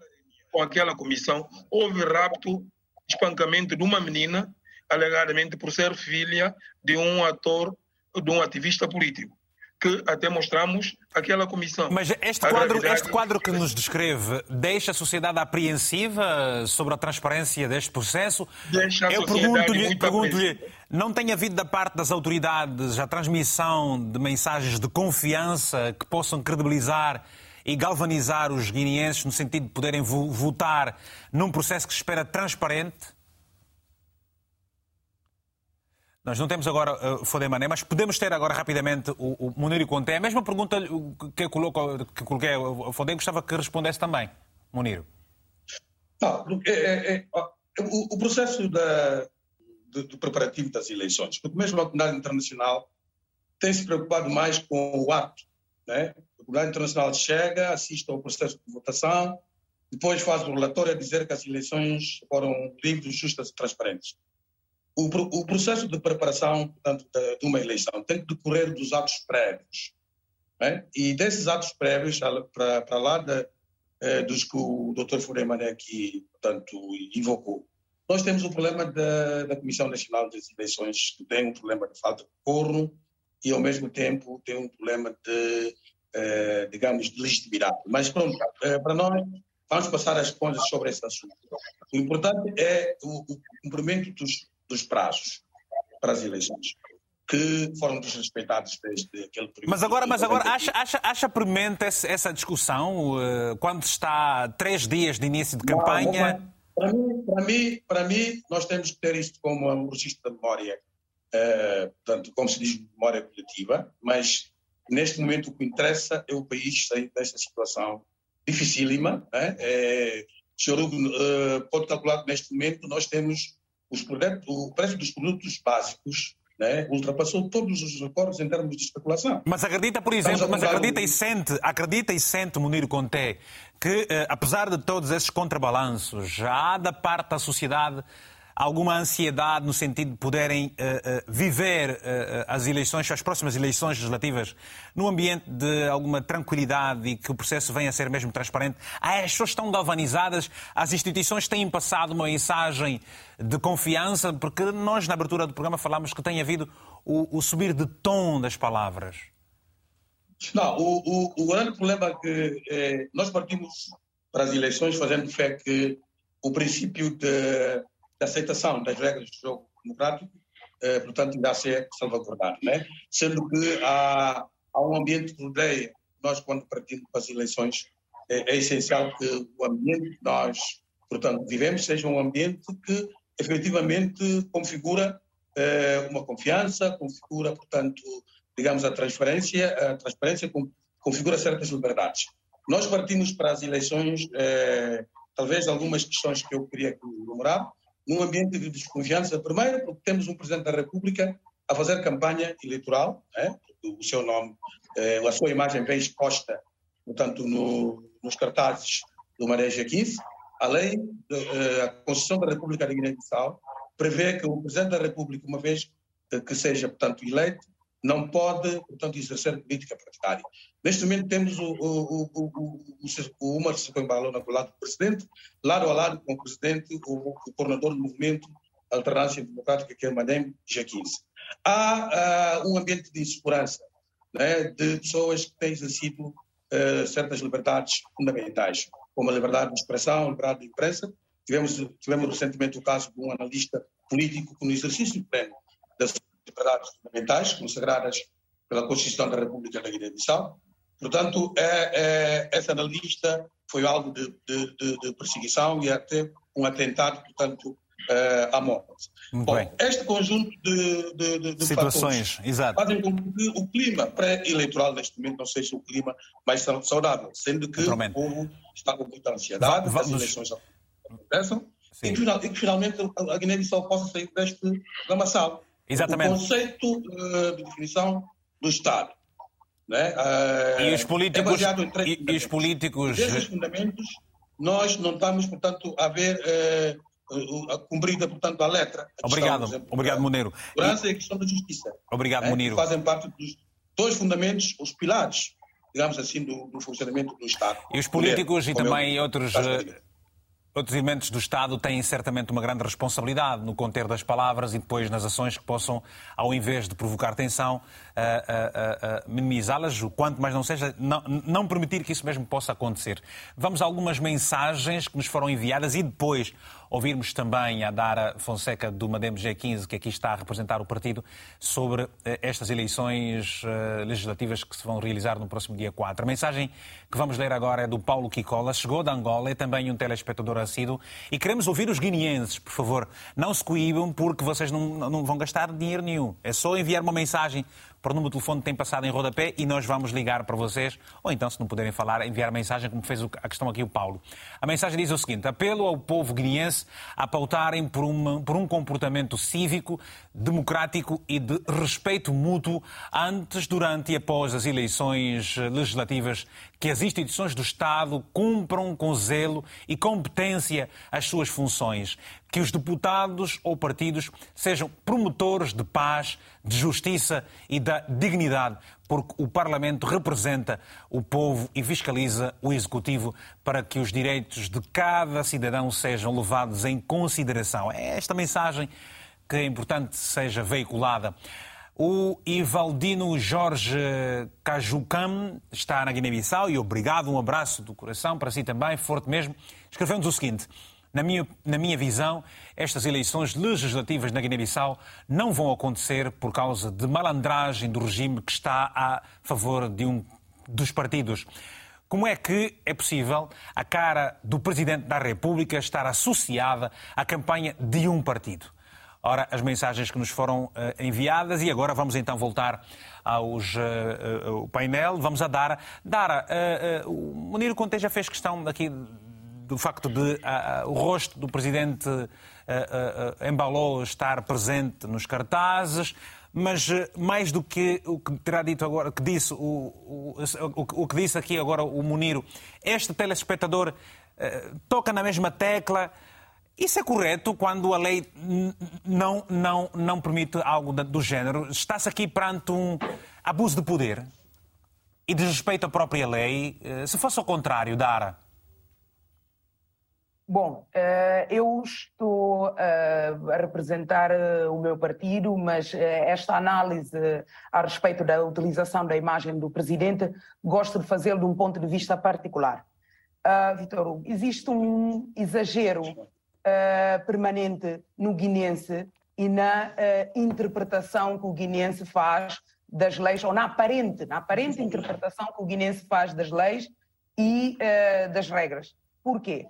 Speaker 7: com aquela comissão, houve rapto, espancamento de uma menina, alegadamente por ser filha de um ator, de um ativista político que até mostramos aquela comissão.
Speaker 1: Mas este quadro, este quadro que nos descreve deixa a sociedade apreensiva sobre a transparência deste processo?
Speaker 7: Deixa a Eu pergunto-lhe, pergunto
Speaker 1: não tem havido da parte das autoridades a transmissão de mensagens de confiança que possam credibilizar e galvanizar os guineenses no sentido de poderem votar num processo que se espera transparente? Nós não temos agora uh, Fodemané, mas podemos ter agora rapidamente o, o Munir Conté. A mesma pergunta que, coloco, que coloquei ao Fodem, gostava que respondesse também, Munir.
Speaker 10: Não, é, é, é, o, o, processo da, do, do, preparativo das eleições, porque mesmo a comunidade internacional tem se preocupado mais com o ato. Né? A comunidade internacional chega, assiste ao processo de votação, depois faz o relatório a dizer que as eleições foram livres, justas e transparentes. O, o processo de preparação portanto, de, de, uma eleição tem que decorrer dos atos prévios. Né? E desses atos prévios, para, lá de, eh, dos que o Dr. Furemané aqui portanto, invocou, nós temos o problema da, da Comissão Nacional das Eleições, que tem um problema de falta de quórum e, ao mesmo tempo, tem um problema de, eh, digamos, de legitimidade. Mas, pronto, eh, para nós, vamos passar as contas sobre esse assunto. O importante é o, o cumprimento dos dos prazos para as eleições que foram desrespeitados desde aquele período.
Speaker 1: Mas agora, mas agora acha, acha, acha premente essa discussão uh, quando está três dias de início de campanha?
Speaker 10: Não, para, mim, para, mim, para mim, nós temos que ter isto como um registro de memória, uh, portanto, como se diz, memória coletiva, mas neste momento o que interessa é o país sair desta situação dificílima. Né? É, o senhor uh, pode calcular que neste momento nós temos produtos, o preço dos produtos básicos né, ultrapassou todos os recordes em termos de especulação.
Speaker 1: Mas acredita, por exemplo, mas acredita e sente, acredita e sente, Munir Conté, que eh, apesar de todos esses contrabalanços, já há da parte da sociedade alguma ansiedade no sentido de poderem uh, uh, viver uh, as eleições, as próximas eleições legislativas, num ambiente de alguma tranquilidade e que o processo venha a ser mesmo transparente? Ah, as pessoas estão galvanizadas, as instituições têm passado uma mensagem de confiança, porque nós, na abertura do programa, falámos que tem havido o, o subir de tom das palavras.
Speaker 10: Não, o, o, o grande problema é que nós partimos para as eleições fazendo fé que o princípio de de aceitação das regras do jogo democrático, eh, portanto, ainda a ser salvaguardado. Né? Sendo que há, há um ambiente que rodeia, nós, quando partimos para as eleições, é, é essencial que o ambiente que nós, portanto, vivemos seja um ambiente que efetivamente configura eh, uma confiança, configura, portanto, digamos, a transparência, a transparência configura certas liberdades. Nós partimos para as eleições, eh, talvez algumas questões que eu queria enumerar, num ambiente de desconfiança, primeiro porque temos um Presidente da República a fazer campanha eleitoral, né? o seu nome, eh, a sua imagem vem exposta, portanto, no, nos cartazes do Mareja 15. A lei, de, eh, Constituição da República de Guiné-Bissau, prevê que o Presidente da República, uma vez que seja, portanto, eleito, não pode, portanto, exercer política partidária. Neste momento temos o, o, o, o, o Umar Secoimbalo na lado do presidente, lado a lado com o presidente, o, coordenador do movimento Alternância Democrática, que é o Madem G15. Há uh, um ambiente de insegurança, né, de pessoas que têm exercido uh, certas liberdades fundamentais, como a liberdade de expressão, a liberdade de imprensa. Tivemos, tivemos recentemente o caso de um analista político que, no exercício pleno das liberdades fundamentais consagradas pela Constituição da República da Guiné-Bissau. Portanto, é, é, essa analista foi alvo de, de, de, de, perseguição e até um atentado, portanto, é, à morte.
Speaker 1: Bom, bem.
Speaker 10: este conjunto de,
Speaker 1: situações exato.
Speaker 10: fazem com que o clima pré-eleitoral neste momento não seja o clima mais saudável, sendo que o povo está com muita ansiedade, Va as eleições acontecem e, e que finalmente a Guiné-Bissau possa sair deste lamaçal.
Speaker 1: Exatamente.
Speaker 10: O conceito uh, de definição do Estado. Né?
Speaker 1: Uh, e os políticos. É e, e, os políticos.
Speaker 10: Desses fundamentos, nós não estamos, portanto, a ver. Uh, a cumprida, portanto, a letra.
Speaker 1: A Obrigado, questão, obrigado, Monero.
Speaker 10: A segurança e a questão da justiça.
Speaker 1: Obrigado, né?
Speaker 10: Fazem parte dos dois fundamentos, os pilares, digamos assim, do, do funcionamento do Estado.
Speaker 1: E os políticos e também outros Outros elementos do Estado têm certamente uma grande responsabilidade no conter das palavras e depois nas ações que possam, ao invés de provocar tensão, uh, uh, uh, minimizá-las, o quanto mais não seja, não, não, permitir que isso mesmo possa acontecer. Vamos a algumas mensagens que nos foram enviadas e depois ouvirmos também a Dara Fonseca do Madem G15, que aqui está a representar o partido, sobre eh, estas eleições eh, legislativas que se vão realizar no próximo dia 4. A mensagem que vamos ler agora é do Paulo Kikola, chegou da Angola, é também um telespectador assíduo, e queremos ouvir os guineenses, por favor. Não se coíbam porque vocês não, não vão gastar dinheiro nenhum. É só enviar uma mensagem para o número de telefone que tem passado em rodapé e nós vamos ligar para vocês, ou então, se não puderem falar, enviar mensagem, como fez a questão aqui o Paulo. A mensagem diz o seguinte: apelo ao povo guineense a pautarem por, uma, por um comportamento cívico, democrático e de respeito mútuo antes, durante e após as eleições legislativas, que as instituições do Estado cumpram com zelo e competência as suas funções, que os deputados ou partidos sejam promotores de paz, de justiça e da dignidade, porque o Parlamento representa o povo e fiscaliza o Executivo para que os direitos de cada cidadão sejam levados em consideração. É esta mensagem que é importante seja veiculada. O Ivaldino Jorge Cajucam está na Guiné-Bissau e obrigado, um abraço do coração para si também, forte mesmo. Escrevemos o seguinte: na minha, na minha visão, estas eleições legislativas na Guiné-Bissau não vão acontecer por causa de malandragem do regime que está a favor de um dos partidos. Como é que é possível a cara do Presidente da República estar associada à campanha de um partido? Ora, as mensagens que nos foram uh, enviadas e agora vamos então voltar aos uh, uh, painel. Vamos a Dara. Dara, o Munir Conte já fez questão aqui do facto de uh, o rosto do presidente uh, uh, embalou estar presente nos cartazes, mas mais do que o que terá dito agora, que disse o, o, o, que disse aqui agora o Muniro, este telespectador toca na mesma tecla. Isso é correto quando a lei não, não, não permite algo do género? Está-se aqui perante um abuso de poder e desrespeito à própria lei? Se fosse ao contrário, Dara,
Speaker 5: Bom, eh, eu estou eh, a representar eh, o meu partido, mas esta análise a respeito da utilização da imagem do presidente gosto de fazê-lo de um ponto de vista particular. Uh, Vitor, existe um exagero uh, permanente no guinense e na uh, interpretação que o guineense faz das leis, ou na aparente, na aparente interpretação que o guineense faz das leis e uh, das regras. Por quê?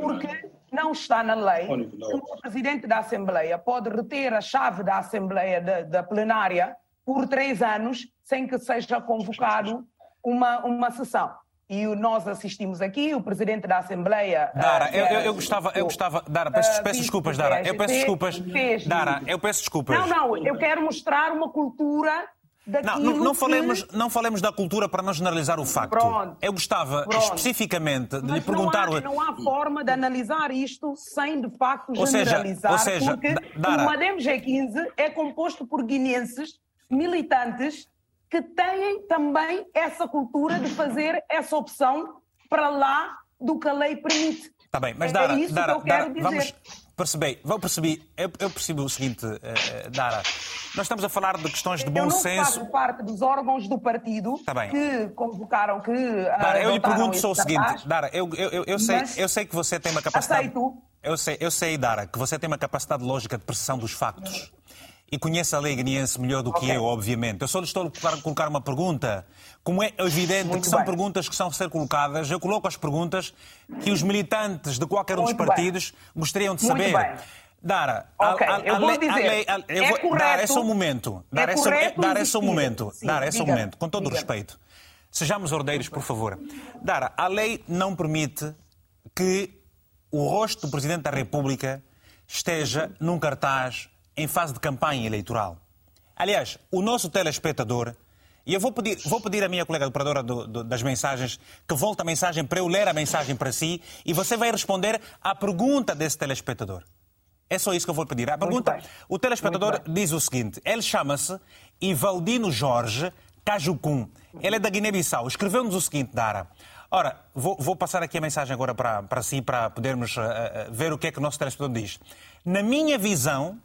Speaker 5: Porque não está na lei que o presidente da Assembleia pode reter a chave da Assembleia da, da plenária por três anos sem que seja convocado uma, uma sessão e nós assistimos aqui, o presidente da Assembleia.
Speaker 1: Dara, uh, eu, eu, eu, gostava, eu gostava. Dara, peço, peço desculpas, Dara. Eu peço desculpas. Dara, eu peço desculpas.
Speaker 5: Não, não, eu quero mostrar uma cultura
Speaker 1: não, não, não, falemos, que... não falemos da cultura para não generalizar o facto. Pronto, Eu gostava pronto. especificamente de Mas lhe perguntar.
Speaker 5: Não há, não há forma de analisar isto sem de facto ou generalizar, ou seja, porque Dara... o MADEM G15 é composto por guineenses militantes que têm também essa cultura de fazer essa opção para lá do que a lei permite.
Speaker 1: Está bem, mas Dara, é isso Dara, que eu quero Dara, dizer. vamos perceber, vou perceber, eu, eu percebo o seguinte, uh, Dara, nós estamos a falar de questões de bom
Speaker 5: eu não
Speaker 1: senso.
Speaker 5: faço parte dos órgãos do partido
Speaker 1: tá
Speaker 5: que convocaram, que
Speaker 1: Dara, eu lhe pergunto só o seguinte, Dara, eu, eu, eu, eu sei, eu sei que você tem uma capacidade...
Speaker 5: Aceito.
Speaker 1: Eu sei, eu sei, Dara, que você tem uma capacidade lógica de percepção dos factos e conhece a lei guineense melhor do que okay. eu, obviamente. Eu só lhe estou a colocar uma pergunta. Como é evidente Muito que são bem. perguntas que são a ser colocadas, eu coloco as perguntas que os militantes de qualquer um dos partidos bem. gostariam de saber.
Speaker 5: Muito bem.
Speaker 1: Dara,
Speaker 5: okay, a, a, eu vou dizer, a lei, a, eu é vou, correto,
Speaker 1: Dara, é só um momento. Dara, é, correto Dara, é só um momento. Sim, Dara, é só um momento, com todo o respeito. Sejamos ordeiros, por favor. Dara, a lei não permite que o rosto do Presidente da República esteja num cartaz em fase de campanha eleitoral. Aliás, o nosso telespectador, e eu vou pedir, vou pedir à minha colega operadora do, do, das mensagens que volte a mensagem para eu ler a mensagem para si e você vai responder à pergunta desse telespectador. É só isso que eu vou pedir. A pergunta, o telespectador diz o seguinte: ele chama-se Ivaldino Jorge Cajucum. Ele é da Guiné-Bissau. Escreveu-nos o seguinte, Dara. Ora, vou, vou, passar aqui a mensagem agora para, para si, para podermos uh, uh, ver o que é que o nosso telespectador diz. Na minha visão,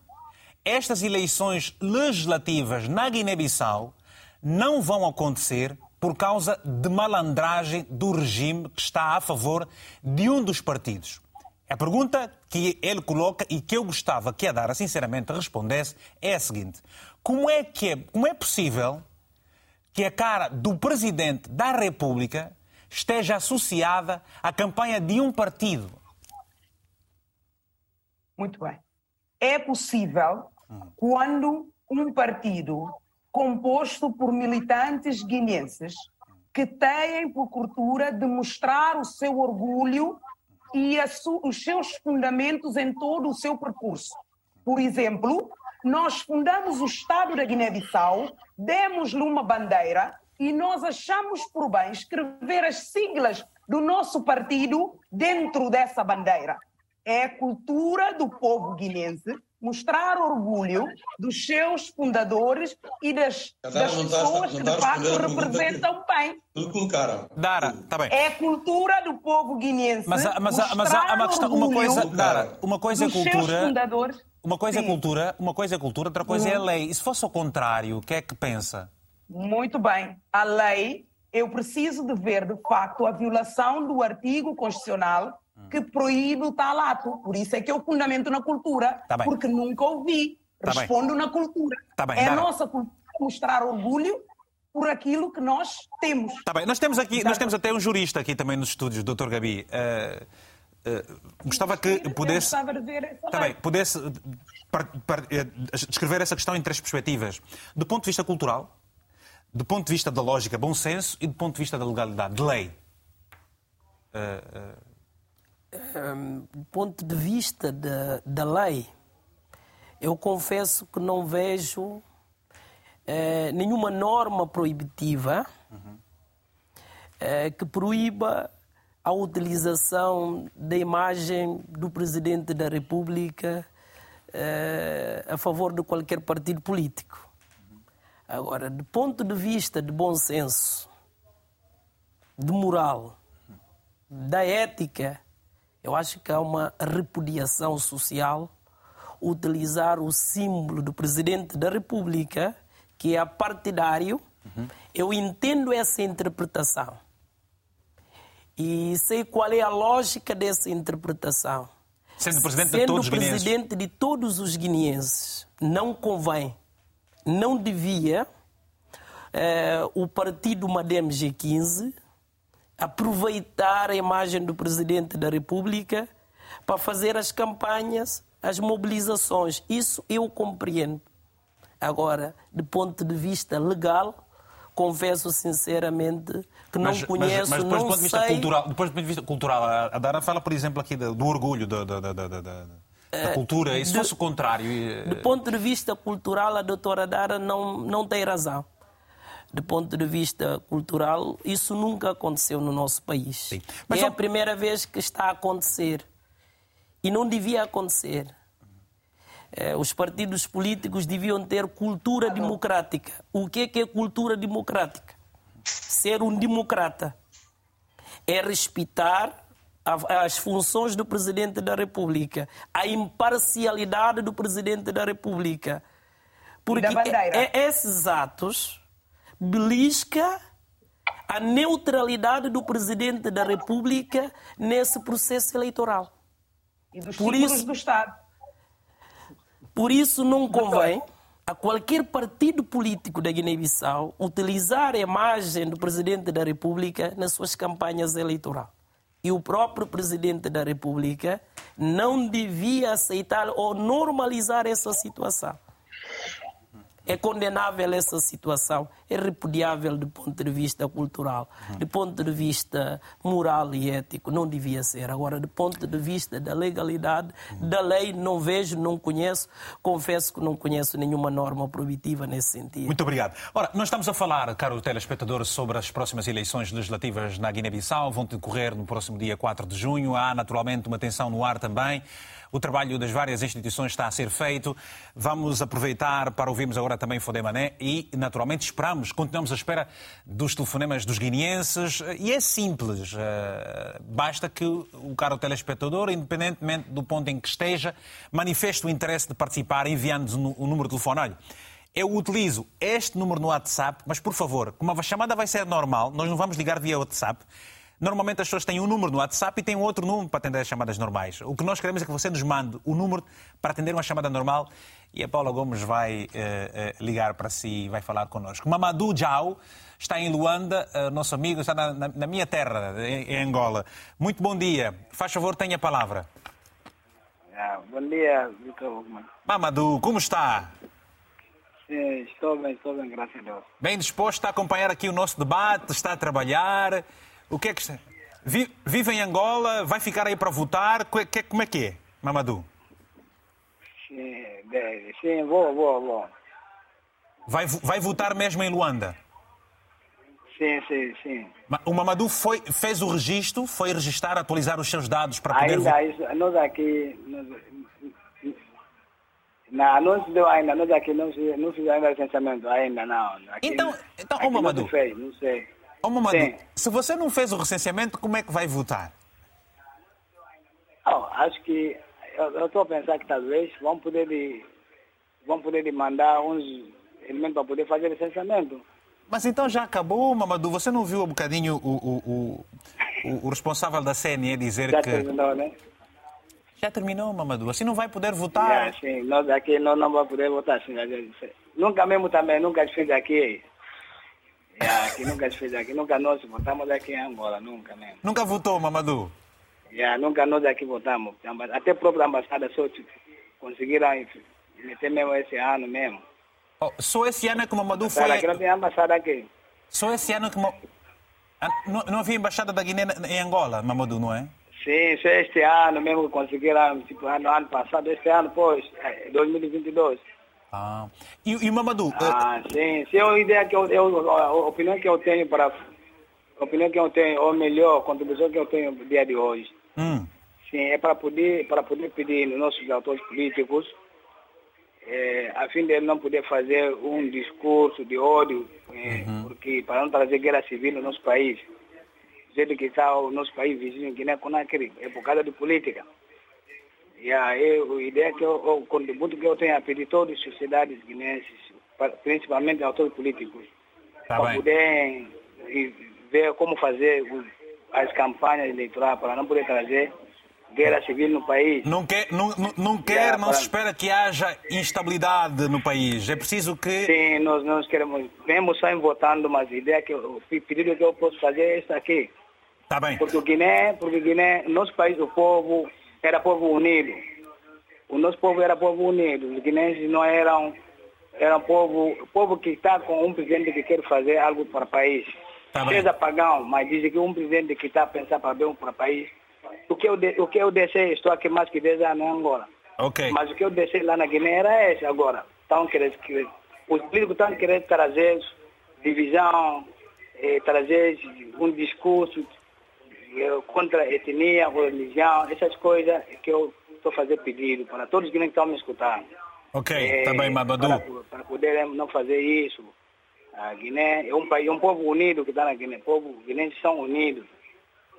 Speaker 1: estas eleições legislativas na Guiné-Bissau não vão acontecer por causa de malandragem do regime que está a favor de um dos partidos. A pergunta que ele coloca e que eu gostava que a Dara sinceramente respondesse é a seguinte: como é que é, como é possível que a cara do presidente da República esteja associada à campanha de um partido?
Speaker 5: Muito bem. É possível quando um partido composto por militantes guineenses que têm por cultura de mostrar o seu orgulho e os seus fundamentos em todo o seu percurso. Por exemplo, nós fundamos o Estado da Guiné-Bissau, demos-lhe uma bandeira e nós achamos por bem escrever as siglas do nosso partido dentro dessa bandeira. É a cultura do povo guinense mostrar orgulho dos seus fundadores e das, das pessoas que de facto representam bem.
Speaker 10: colocaram.
Speaker 1: Dara, está bem.
Speaker 5: É a cultura do povo guineense.
Speaker 1: Mas, mas, mas há uma questão, uma coisa, Dara, uma coisa é cultura. Uma coisa é cultura, uma coisa é cultura, outra coisa é a lei. E se fosse ao contrário, o que é que pensa?
Speaker 5: Muito bem. A lei, eu preciso de ver, de facto, a violação do artigo constitucional que proíbe o tal ato. Por isso é que eu fundamento na cultura,
Speaker 1: tá
Speaker 5: porque nunca ouvi. Tá Respondo bem. na cultura.
Speaker 1: Tá bem,
Speaker 5: é a nossa cultura mostrar orgulho por aquilo que nós temos.
Speaker 1: Tá bem. Nós temos aqui, nós temos até um jurista aqui também nos estúdios, Dr. Gabi. Uh, uh, gostava que pudesse.
Speaker 5: Ver
Speaker 1: tá bem, pudesse par, par, uh, descrever essa questão em três perspectivas. Do ponto de vista cultural, do ponto de vista da lógica, bom senso e do ponto de vista da legalidade, de lei. Uh,
Speaker 2: do ponto de vista da, da lei, eu confesso que não vejo eh, nenhuma norma proibitiva uhum. eh, que proíba a utilização da imagem do Presidente da República eh, a favor de qualquer partido político. Agora, do ponto de vista de bom senso, de moral, da ética, eu acho que há uma repudiação social utilizar o símbolo do presidente da República, que é partidário. Uhum. Eu entendo essa interpretação. E sei qual é a lógica dessa interpretação.
Speaker 1: Sendo presidente
Speaker 2: Sendo
Speaker 1: de todos os guineenses.
Speaker 2: presidente de todos os guineenses, não convém, não devia eh, o partido Madem G15 aproveitar a imagem do presidente da República para fazer as campanhas, as mobilizações. Isso eu compreendo. Agora, de ponto de vista legal, confesso sinceramente que não
Speaker 1: Mas,
Speaker 2: conheço,
Speaker 1: mas, mas depois, do
Speaker 2: não
Speaker 1: ponto de vista
Speaker 2: sei.
Speaker 1: cultural, depois do ponto de vista cultural, a Dara fala, por exemplo, aqui do, do orgulho da, da, da, da, da cultura. E se
Speaker 2: de-
Speaker 1: fosse o contrário? eh,
Speaker 2: Do ponto de vista cultural, a doutora Dara não, não tem razão. Do ponto de vista cultural, isso nunca aconteceu no nosso país.
Speaker 1: Mas
Speaker 2: é
Speaker 1: ó-
Speaker 2: a primeira vez que está a acontecer. E não devia acontecer. Eh, Os partidos políticos deviam ter cultura democrática. O que é, que é cultura democrática? Ser um democrata é respeitar as funções do Presidente da República, a imparcialidade do Presidente da República. Porque
Speaker 5: da
Speaker 2: é- é- esses atos belisca a neutralidade do Presidente da República nesse processo eleitoral.
Speaker 5: E dos
Speaker 2: Por isso-
Speaker 5: do Estado.
Speaker 2: Por isso não convém a qualquer partido político da Guiné-Bissau utilizar a imagem do Presidente da República nas suas campanhas eleitorais. E o próprio Presidente da República não devia aceitar ou normalizar essa situação. É condenável essa situação, é repudiável do ponto de vista cultural, do ponto de vista moral e ético, não devia ser. Agora, do ponto de vista da legalidade, da lei, não vejo, não conheço, confesso que não conheço nenhuma norma proibitiva nesse sentido.
Speaker 1: Muito obrigado. Ora, nós estamos a falar, caro telespectador, sobre as próximas eleições legislativas na Guiné-Bissau. Vão decorrer no próximo dia 4 de junho. Há, naturalmente, uma tensão no ar também. O trabalho das várias instituições está a ser feito. Vamos aproveitar para ouvirmos agora também Fodemané e, naturalmente, esperamos, continuamos à espera dos telefonemas dos guineenses. E é simples. eh, Basta que o caro telespectador, independentemente do ponto em que esteja, manifeste o interesse de participar enviando-nos o número de telefone. Olha, eu utilizo este número no WhatsApp, mas por favor, como a chamada vai ser normal, nós não vamos ligar via WhatsApp. Normalmente as pessoas têm um número no WhatsApp e têm outro número para atender as chamadas normais. O que nós queremos é que você nos mande o número para atender uma chamada normal e a Paula Gomes vai eh, eh, ligar para si e vai falar connosco. Mamadou Jau está em Luanda, eh, nosso amigo, está na, na- na minha terra, em, em Angola. Muito bom dia. Faz favor, tenha a palavra.
Speaker 11: Ah, bom dia, Vitor.
Speaker 1: Mamadou, como está?
Speaker 11: Sim, estou bem, estou bem, graças a Deus.
Speaker 1: Bem disposto a acompanhar aqui o nosso debate, está a trabalhar. O que é que está... Vi- Vive em Angola, vai ficar aí para votar. Como é que é, Mamadou?
Speaker 11: Sim, bem, sim, vou, vou, vou.
Speaker 1: Vai, vai votar mesmo em Luanda?
Speaker 11: Sim, sim, sim.
Speaker 1: O Mamadou foi, fez o registro, foi registrar, atualizar os seus dados para poder
Speaker 11: Ainda, isso, nós aqui, nós, não, não se deu ainda, nós aqui não, se, não fizemos ainda licenciamento, ainda não. Aqui,
Speaker 1: Então, então,
Speaker 11: aqui
Speaker 1: ô Mamadou.
Speaker 11: Não fez, não sei.
Speaker 1: Ô Mamadou,
Speaker 11: Sim.
Speaker 1: se você não fez o recenseamento, como é que vai votar?
Speaker 11: Oh, acho que, eu estou a pensar que talvez vão poder, de, vão poder de mandar uns elementos para poder fazer licenciamento.
Speaker 1: Mas então já acabou, Mamadou. Você não viu um bocadinho o, o, o, o- responsável da CNE dizer
Speaker 11: Já
Speaker 1: que.
Speaker 11: terminou, né?
Speaker 1: Já terminou, Mamadou. Assim não vai poder votar.
Speaker 11: Já, sim, nós aqui não, não vamos poder votar gente- Nunca mesmo também, nunca fez aqui. Já, aqui nunca se fez aqui, nunca nós votamos aqui em Angola, nunca mesmo.
Speaker 1: Nunca votou, Mamadou?
Speaker 11: Já, nunca nós aqui votamos. Até a própria ambassada só conseguiram meter mesmo esse ano mesmo.
Speaker 1: Oh, só esse ano é que o Mamadou foi.
Speaker 11: Que não tem ambassada aqui.
Speaker 1: Só esse ano que. Ah, Não, não havia embaixada da Guiné em Angola, Mamadou, não é?
Speaker 11: Sim, só este ano mesmo que conseguiram, tipo, ano, ano passado, este ano, pois, eh, 2022.
Speaker 1: Ah. E, e Mamadou, eh,
Speaker 11: Ah, sim. Se a ideia que eu, eu, a opinião que eu tenho para a opinião que eu tenho, ou melhor, a contribuição que eu tenho no dia de hoje,
Speaker 1: hum,
Speaker 11: sim, é para poder para poder pedir nos nossos autores políticos, eh, a fim de não poder fazer um discurso de ódio, eh, porque para não trazer guerra civil no nosso país, do jeito que está o nosso país vizinho, Guiné-Conakry, é por causa de política. E aí, a ideia que eu, o contributo que eu tenho a pedir todas as sociedades guinenses, pa- principalmente autores políticos,
Speaker 1: tá
Speaker 11: para
Speaker 1: bem.
Speaker 11: poder eh, ver como fazer as campanhas eleitorais, para não poder trazer guerra civil no país.
Speaker 1: Não quer, não, não, não quer, não se espera que haja instabilidade no país. É preciso que.
Speaker 11: Sim, nós não queremos. Mesmo só votando, mas a ideia que o pedido que eu posso fazer é este aqui.
Speaker 1: Tá bem.
Speaker 11: Porque o Guiné, porque o Guiné, nosso país, o povo era povo unido. O nosso povo era povo unido. Os guineenses não eram, eram povo, povo que está com um presidente que quer fazer algo para o país.
Speaker 1: Tá
Speaker 11: Seja pagão, mas diz que um presidente que está a pensar para bem para o país. O que, eu de, o que eu deixei, estou aqui mais que 10 anos em Angola.
Speaker 1: Ok.
Speaker 11: Mas o que eu deixei lá na Guiné era esse agora. Estão querendo, que- os políticos estão querendo trazer divisão, eh, trazer um discurso contra a etnia, religião, essas coisas que eu estou fazendo pedido para todos que estão me escutando.
Speaker 1: Ok, tá bem, Mamadou.
Speaker 11: Para, para poderem não fazer isso. A Guiné é um país, é um povo unido que está na Guiné. povo guinenses são unidos.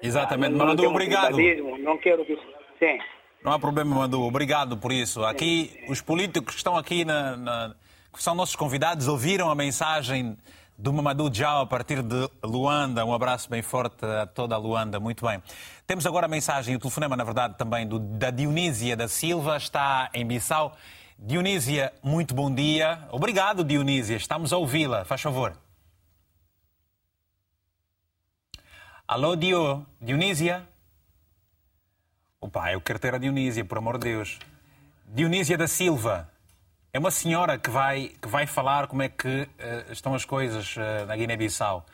Speaker 1: Exatamente. Mamadou,
Speaker 11: temos
Speaker 1: obrigado.
Speaker 11: Não quero que... Sim.
Speaker 1: Não há problema, Mamadou. Obrigado por isso. Aqui, os políticos que estão aqui, na, na- que são nossos convidados, ouviram a mensagem do Mamadou Diao a partir de Luanda. Um abraço bem forte a toda a Luanda. Muito bem. Temos agora a mensagem, o telefonema, na verdade, também do, da Dionísia da Silva, está em Bissau. Dionísia, muito bom dia. Obrigado, Dionísia. Estamos a ouvi-la. Faz favor. Alô, Dio. Dionísia? Opa, eu quero ter a Dionísia, por amor de Deus. Dionísia da Silva. É uma senhora que vai, que vai falar como é que eh, estão as coisas eh, na Guiné-Bissau.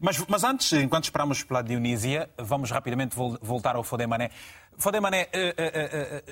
Speaker 1: Mas, mas antes, enquanto esperamos pela Dionísia, vamos rapidamente vol- voltar ao Fodemané. Fodemané, eh,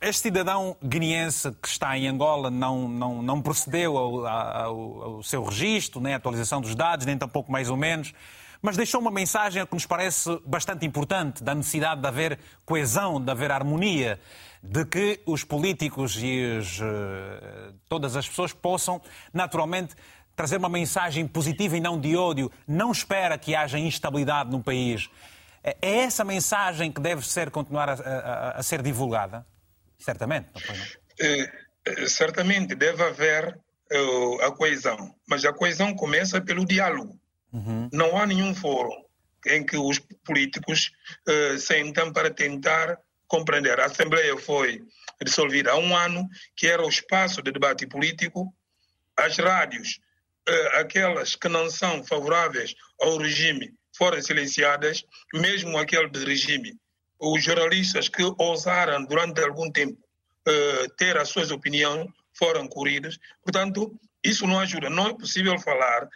Speaker 1: este cidadão guineense que está em Angola não, não, não procedeu ao, ao- ao seu registro, nem à atualização dos dados, nem tampouco mais ou menos mas deixou uma mensagem que nos parece bastante importante, da necessidade de haver coesão, de haver harmonia, de que os políticos e eh, todas as pessoas possam, naturalmente, trazer uma mensagem positiva e não de ódio. Não espera que haja instabilidade no país. É é essa mensagem que deve ser continuar a, a- a ser divulgada? Certamente, não foi, não?
Speaker 7: Eh, eh, certamente deve haver eh, a coesão, mas a coesão começa pelo diálogo. Não há nenhum fórum em que os políticos eh, sentam para tentar compreender. A Assembleia foi dissolvida há um ano, que era o espaço de debate político. As rádios, eh, aquelas que não são favoráveis ao regime, foram silenciadas, mesmo aquele de regime. Os jornalistas que ousaram durante algum tempo eh, ter as suas opiniões foram corridos. Portanto, isso não ajuda. Não é possível falar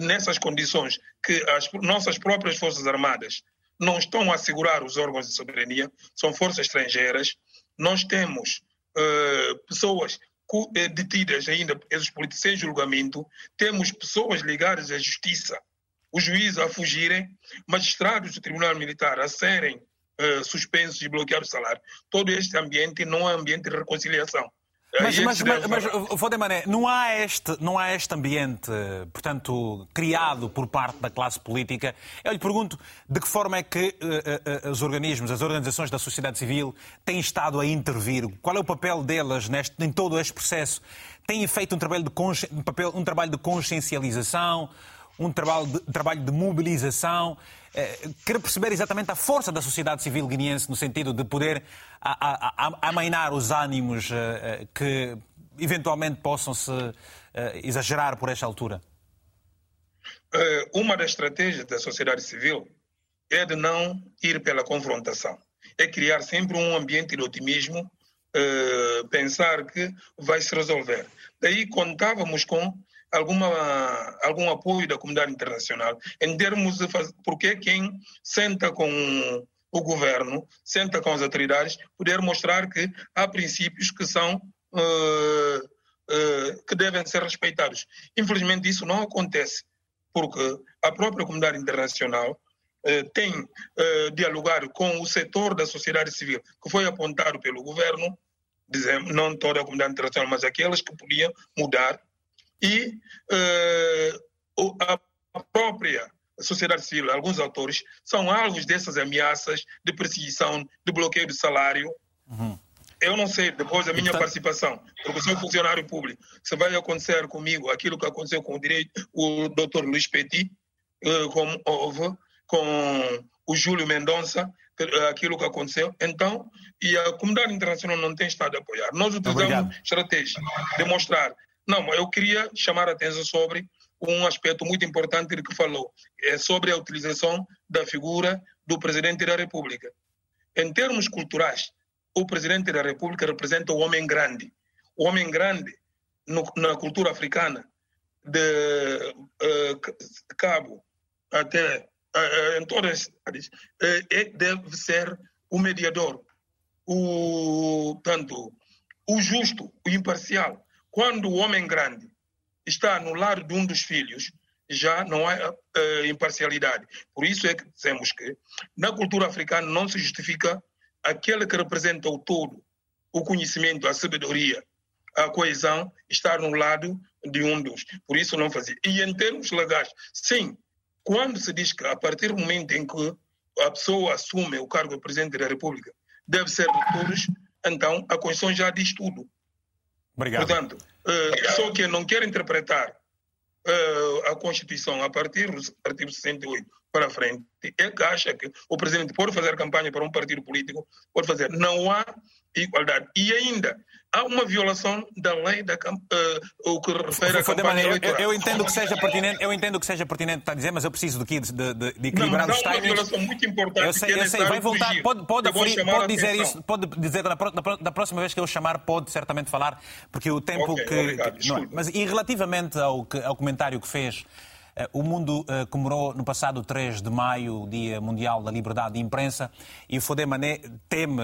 Speaker 7: nessas condições que as nossas próprias Forças Armadas não estão a assegurar os órgãos de soberania, são forças estrangeiras. Nós temos eh, pessoas eh, detidas ainda, esses políticos sem julgamento, temos pessoas ligadas à justiça, os juízes a fugirem, magistrados do Tribunal Militar a serem eh, suspensos e bloqueados o salário. Todo este ambiente não é ambiente de reconciliação.
Speaker 1: Mas,
Speaker 7: é
Speaker 1: mas, mas, mas
Speaker 7: falar.
Speaker 1: Fodemané, não há este, não há este ambiente, portanto, criado por parte da classe política. Eu lhe pergunto de que forma é que eh, eh, os organismos, as organizações da sociedade civil têm estado a intervir? Qual é o papel delas neste, em todo este processo? Têm feito um trabalho de, consci- um papel, um trabalho de consciencialização, um trabalho de, trabalho de mobilização? Eh, quero perceber exatamente a força da sociedade civil guineense no sentido de poder amainar os ânimos eh, eh, que eventualmente possam se exagerar por esta altura.
Speaker 7: Uma das estratégias da sociedade civil é de não ir pela confrontação, é criar sempre um ambiente de otimismo, pensar que vai se resolver. Daí contávamos com alguma, algum apoio da comunidade internacional em termos de fazer, porque quem senta com o governo, senta com as autoridades, poder mostrar que há princípios que são eh, eh, que devem ser respeitados. Infelizmente isso não acontece porque a própria comunidade internacional eh, tem dialogado com o setor da sociedade civil que foi apontado pelo governo, dizemos, não toda a comunidade internacional, mas aquelas que podiam mudar, e eh, o- a própria sociedade civil, alguns autores, são alvos dessas ameaças de perseguição, de bloqueio de salário. Eu não sei, depois da minha participação, porque sou funcionário público, se vai acontecer comigo aquilo que aconteceu com o, direito, o Dr. Luiz Petit, eh, como houve com o Júlio Mendonça, aquilo que aconteceu. Então, e a comunidade internacional não tem estado a apoiar. Nós utilizamos
Speaker 1: Obrigado.
Speaker 7: estratégia de mostrar. Não, eu queria chamar a atenção sobre um aspecto muito importante que falou, é sobre a utilização da figura do presidente da República. Em termos culturais, o presidente da República representa o homem grande. O homem grande no, na cultura africana, de uh, Cabo até uh, em todas as uh, deve ser o mediador, o tanto o justo, o imparcial. Quando o homem grande está no lado de um dos filhos, já não há imparcialidade. Por isso é que dizemos que na cultura africana não se justifica aquele que representa o todo, o conhecimento, a sabedoria, a coesão, estar no lado de um dos. Por isso não fazia. E em termos legais, sim, quando se diz que a partir do momento em que a pessoa assume o cargo de Presidente da República, deve ser de todos, então a Constituição já diz tudo.
Speaker 1: Obrigado.
Speaker 7: Portanto, uh, só que não quer interpretar uh, a Constituição a partir do artigo 68 para frente, é que acha que o Presidente pode fazer campanha para um partido político, pode fazer. Não há igualdade. E ainda, há uma violação da lei da uh, o que refere à campanha
Speaker 1: eu,
Speaker 7: eleitoral.
Speaker 1: Eu, entendo que seja pertinente, eu entendo que seja pertinente está a dizer, mas eu preciso de, de, de, de equilibrar
Speaker 7: não,
Speaker 1: os
Speaker 7: há uma
Speaker 1: timings.
Speaker 7: violação muito importante
Speaker 1: Eu sei,
Speaker 7: é
Speaker 1: eu sei, vai voltar,
Speaker 7: fugir.
Speaker 1: pode, pode,
Speaker 7: Eu chamar
Speaker 1: pode dizer
Speaker 7: atenção.
Speaker 1: isso, pode dizer da, da da próxima vez que eu chamar, pode certamente falar, porque o tempo
Speaker 7: Ok,
Speaker 1: que.
Speaker 7: obrigado,
Speaker 1: que- não é. mas e relativamente ao, que- ao comentário que fez, o mundo eh, comemorou no passado 3 de maio o Dia Mundial da Liberdade de Imprensa e o Fodé Mané teme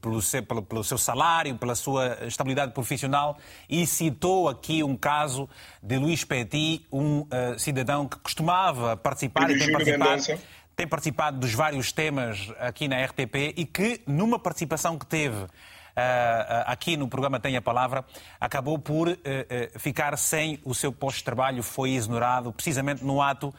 Speaker 1: pelo seu, pelo, pelo seu salário, pela sua estabilidade profissional e citou aqui um caso de Luís Petit, um eh, cidadão que costumava participar e tem participado tem participado dos vários temas aqui na RTP e que, numa participação que teve aqui no programa Tem a Palavra, acabou por eh, eh, ficar sem o seu posto de trabalho, foi exonerado precisamente no ato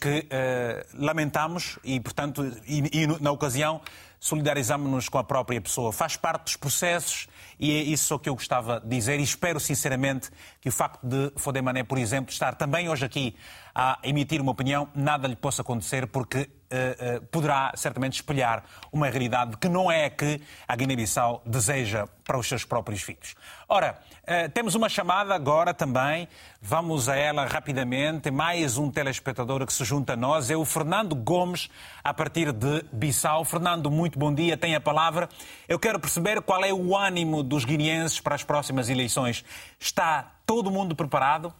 Speaker 1: que eh, lamentamos e, portanto, e, e na ocasião solidarizamos-nos com a própria pessoa. Faz parte dos processos e é isso que eu gostava de dizer e espero sinceramente que o facto de Fodemané, por exemplo, estar também hoje aqui a emitir uma opinião, nada lhe possa acontecer porque eh, eh, poderá certamente espelhar uma realidade que não é a que a Guiné-Bissau deseja para os seus próprios filhos. Ora, eh, temos uma chamada agora também, vamos a ela rapidamente. Mais um telespectador que se junta a nós é o Fernando Gomes, a partir de Bissau. Fernando, muito bom dia, tem a palavra. Eu quero perceber qual é o ânimo dos guineenses para as próximas eleições. Está todo mundo preparado?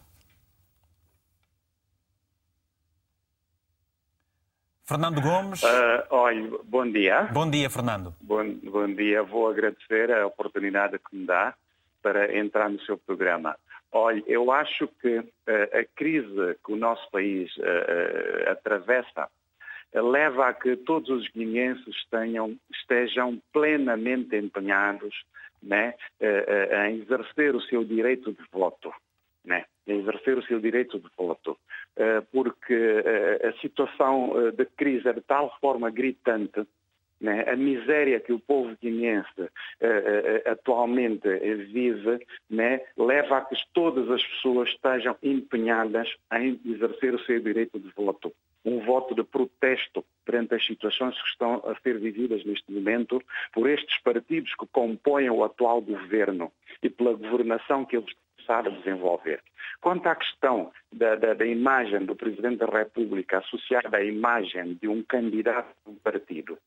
Speaker 1: Fernando Gomes.
Speaker 12: Ah, olha, bom dia.
Speaker 1: Bom dia, Fernando.
Speaker 12: Bom, bom dia. Vou agradecer a oportunidade que me dá para entrar no seu programa. Olha, eu acho que ah, a crise que o nosso país ah, atravessa leva a que todos os guineenses estejam plenamente empenhados né, ah, ah, em exercer o seu direito de voto. Né, em exercer o seu direito de voto. Eh, porque eh, a situação eh, de crise é de tal forma gritante, né, a miséria que o povo guineense eh, eh, atualmente eh, vive, né, leva a que todas as pessoas estejam empenhadas em exercer o seu direito de voto. Um voto de protesto perante as situações que estão a ser vividas neste momento por estes partidos que compõem o atual governo e pela governação que eles começaram a desenvolver. Quanto à questão da, da, da imagem do Presidente da República associada à imagem de um candidato de um partido,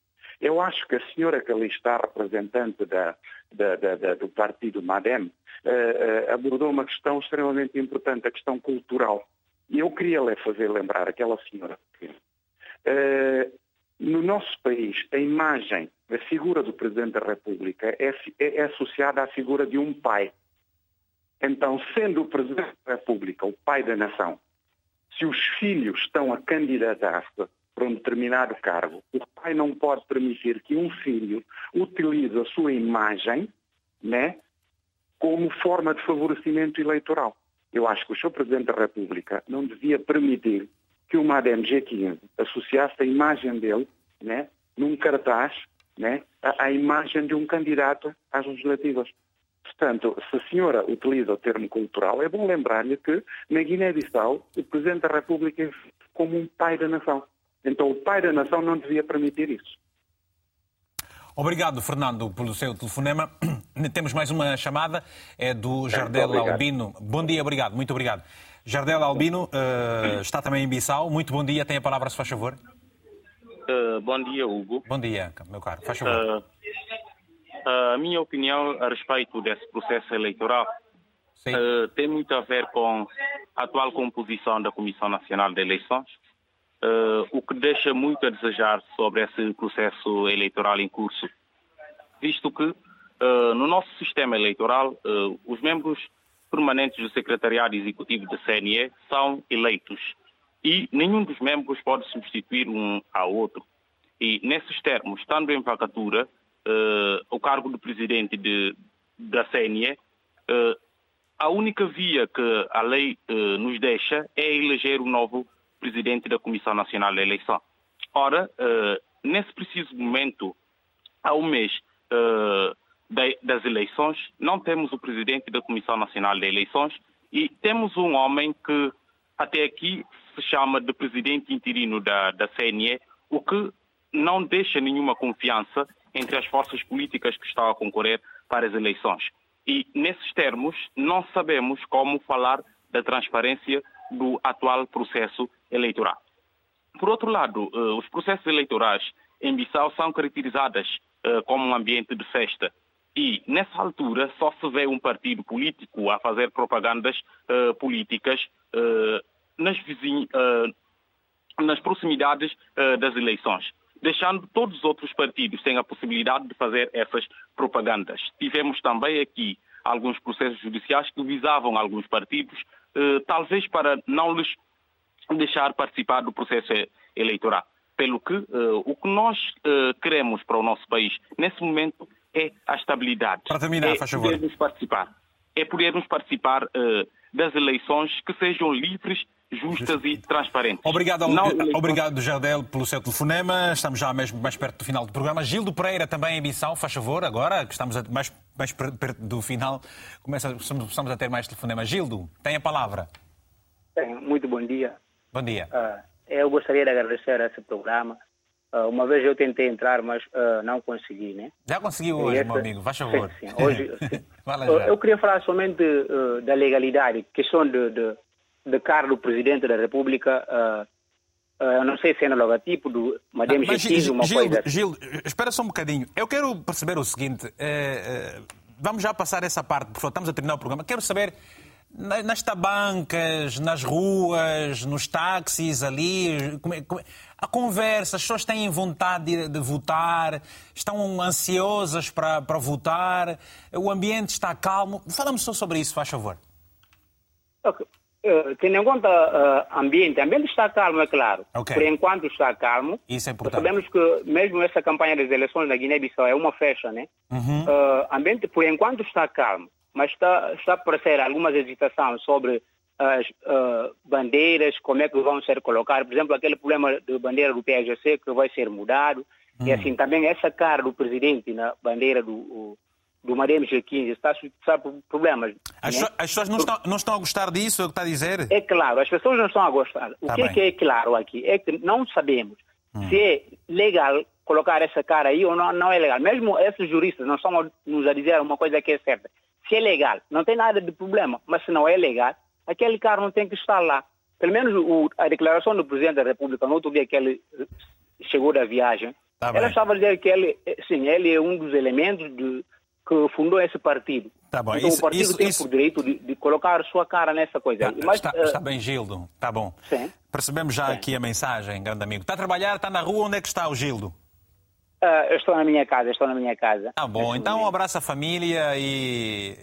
Speaker 12: eu acho que a senhora que ali está, representante da, da, da, do partido MADEM, eh, eh, abordou uma questão extremamente importante, a questão cultural. Eu queria lhe fazer lembrar aquela senhora que eh, no nosso país, a imagem, a figura do Presidente da República é, é- é associada à figura de um pai. Então, sendo o Presidente da República o pai da nação, se os filhos estão a candidatar-se para um determinado cargo, o pai não pode permitir que um filho utilize a sua imagem né, como forma de favorecimento eleitoral. Eu acho que o Sr. Presidente da República não devia permitir que o MADEM G15 associasse a imagem dele né, num cartaz né, à, à imagem de um candidato às legislativas. Portanto, se a senhora utiliza o termo cultural, é bom lembrar-lhe que na Guiné-Bissau o Presidente da República é como um pai da nação. Então o pai da nação não devia permitir isso.
Speaker 1: Obrigado, Fernando, pelo seu telefonema. Temos mais uma chamada, é do Jardel Albino. Bom dia, obrigado, muito obrigado. Jardel Albino uh, está também em Bissau. Muito bom dia, tem a palavra, se faz favor.
Speaker 13: Uh, bom dia, Hugo.
Speaker 1: Bom dia, meu caro, faz favor.
Speaker 13: Uh, a minha opinião a respeito desse processo eleitoral tem muito a ver com a atual composição da Comissão Nacional de Eleições, o que deixa muito a desejar sobre esse processo eleitoral em curso, visto que no nosso sistema eleitoral os membros permanentes do Secretariado Executivo da CNE são eleitos e nenhum dos membros pode substituir um ao outro. E, nesses termos, estando em vacatura, uh, o cargo do presidente de, da CNE, uh, a única via que a lei uh, nos deixa é eleger o novo presidente da Comissão Nacional de Eleição. Ora, nesse preciso momento, há um mês das eleições, não temos o presidente da Comissão Nacional de Eleições e temos um homem que até aqui se chama de presidente interino da, da CNE, o que não deixa nenhuma confiança entre as forças políticas que estão a concorrer para as eleições. E, nesses termos, não sabemos como falar da transparência do atual processo eleitoral. Por outro lado, eh, os processos eleitorais em Bissau são caracterizados eh, como um ambiente de festa. E, nessa altura, só se vê um partido político a fazer propagandas uh, políticas nas, nas proximidades das eleições, deixando todos os outros partidos sem a possibilidade de fazer essas propagandas. Tivemos também aqui alguns processos judiciais que visavam alguns partidos, talvez para não lhes deixar participar do processo eleitoral. Pelo que o que nós queremos para o nosso país nesse momento é a estabilidade.
Speaker 1: Para terminar,
Speaker 13: é
Speaker 1: faz favor.
Speaker 13: Podermos participar. É podermos participar uh, das eleições que sejam livres, justas Justo. e transparentes.
Speaker 1: Obrigado, eleições... obrigado, Jardel, pelo seu telefonema. Estamos já mesmo mais perto do final do programa. Gildo Pereira também em Missão, faz favor, agora que estamos mais, mais perto do final, começa, começamos a ter mais telefonemas. Gildo, tem a palavra.
Speaker 14: Muito bom dia.
Speaker 1: Bom dia.
Speaker 14: Uh, eu gostaria de agradecer a esse programa Uh, uma vez eu tentei entrar, mas uh, não consegui, né?
Speaker 1: Já conseguiu hoje, essa... meu amigo, faz favor.
Speaker 14: Sim, sim. Hoje, sim. eu queria falar somente da legalidade, questão de, de, de cargo do Presidente da República. eu não sei se é no logotipo do Madame ah, Gil, uma
Speaker 1: Gil,
Speaker 14: coisa...
Speaker 1: Gil, espera só um bocadinho. Eu quero perceber o seguinte. Eh, eh, vamos já passar essa parte, porque estamos a terminar o programa. Quero saber nas tabancas, nas ruas, nos táxis ali, como, como, a conversa, as pessoas têm vontade de, de votar, estão ansiosas para, para votar, o ambiente está calmo. Fala-me só sobre isso, faz favor.
Speaker 14: Okay. Uh, tendo em conta o uh, ambiente, o ambiente está calmo, é claro.
Speaker 1: Okay.
Speaker 14: Por enquanto está calmo.
Speaker 1: Isso é importante.
Speaker 14: Sabemos que mesmo essa campanha das eleições na Guiné-Bissau é uma festa, né?
Speaker 1: Uhum.
Speaker 14: Uh, ambiente, por enquanto, está calmo. Mas está, está a aparecer algumas hesitações sobre as uh, bandeiras, como é que vão ser colocadas. Por exemplo, aquele problema de bandeira do PSGC que vai ser mudado. Hum. E assim, também essa cara do presidente na bandeira do, do Madem G15 está a suscitar problemas.
Speaker 1: As, né? as pessoas não estão, não estão a gostar disso, é o que está a dizer?
Speaker 14: É claro, as pessoas não estão a gostar. O tá que, é que, é claro aqui é que não sabemos hum. se é legal colocar essa cara aí ou não, não é legal. Mesmo esses juristas não estão nos a dizer uma coisa que é certa. Se é legal, não tem nada de problema, mas se não é legal, aquele carro não tem que estar lá. Pelo menos o, a declaração do Presidente da República, no outro dia que ele chegou da viagem, tá ela estava a dizer que ele, sim, ele é um dos elementos de, que fundou esse partido.
Speaker 1: Tá bom.
Speaker 14: Então
Speaker 1: isso,
Speaker 14: o partido
Speaker 1: isso,
Speaker 14: tem
Speaker 1: isso...
Speaker 14: por direito de, de, colocar sua cara nessa coisa.
Speaker 1: Tá, Mas, está, uh... está, bem, Gildo. Está bom.
Speaker 14: Sim.
Speaker 1: Percebemos já sim. aqui a mensagem, grande amigo. Está a trabalhar, está na rua, onde é que está o Gildo?
Speaker 14: Uh, eu estou na minha casa, estou na minha casa.
Speaker 1: Ah, bom. Então um abraço à família e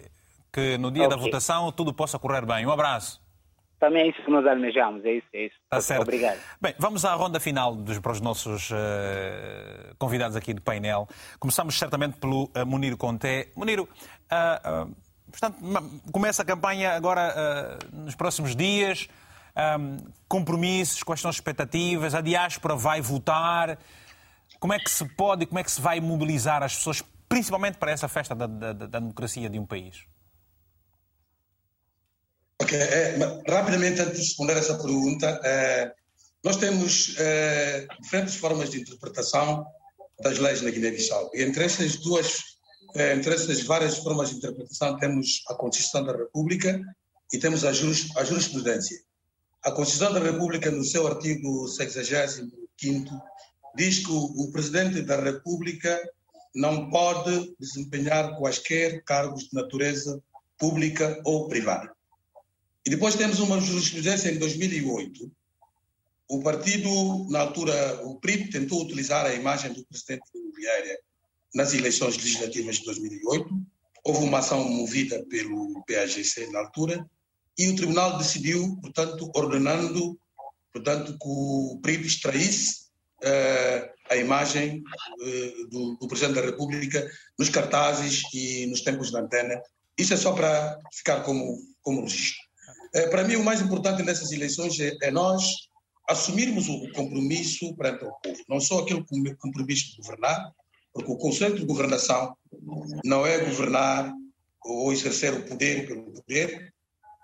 Speaker 1: que no dia okay. da votação tudo possa correr bem. Um abraço.
Speaker 14: Também é isso que nós almejamos, é isso, é isso.
Speaker 1: Tá certo.
Speaker 14: Obrigado.
Speaker 1: Bem, vamos à ronda final dos, para os nossos uh, convidados aqui do painel. Começamos certamente pelo uh, Muniro Conté. Muniro, uh, portanto, começa a campanha agora nos próximos dias. Um, compromissos, quais são as expectativas? A diáspora vai votar? Como é que se pode e como é que se vai mobilizar as pessoas, principalmente para essa festa da, da, da democracia de um país?
Speaker 10: Ok, é, rapidamente antes de responder essa pergunta, é, nós temos é, diferentes formas de interpretação das leis na Guiné-Bissau. E entre essas duas, entre essas várias formas de interpretação, temos a Constituição da República e temos a, juris, a jurisprudência. A Constituição da República, no seu artigo 65, diz que o, o Presidente da República não pode desempenhar quaisquer cargos de natureza pública ou privada. E depois temos uma jurisprudência em 2008. O partido, na altura, o PRIP, tentou utilizar a imagem do presidente Vieira nas eleições legislativas de 2008. Houve uma ação movida pelo PAGC na altura e o tribunal decidiu, portanto, ordenando portanto, que o PRIP extraísse a imagem uh, do, do, Presidente da República nos cartazes e nos tempos de antena. Isso é só para ficar como, como registro. Uh, para mim, o mais importante nessas eleições é, é nós assumirmos o compromisso perante o povo, não só aquele compromisso de governar, porque o conceito de governação não é governar ou exercer o poder pelo poder,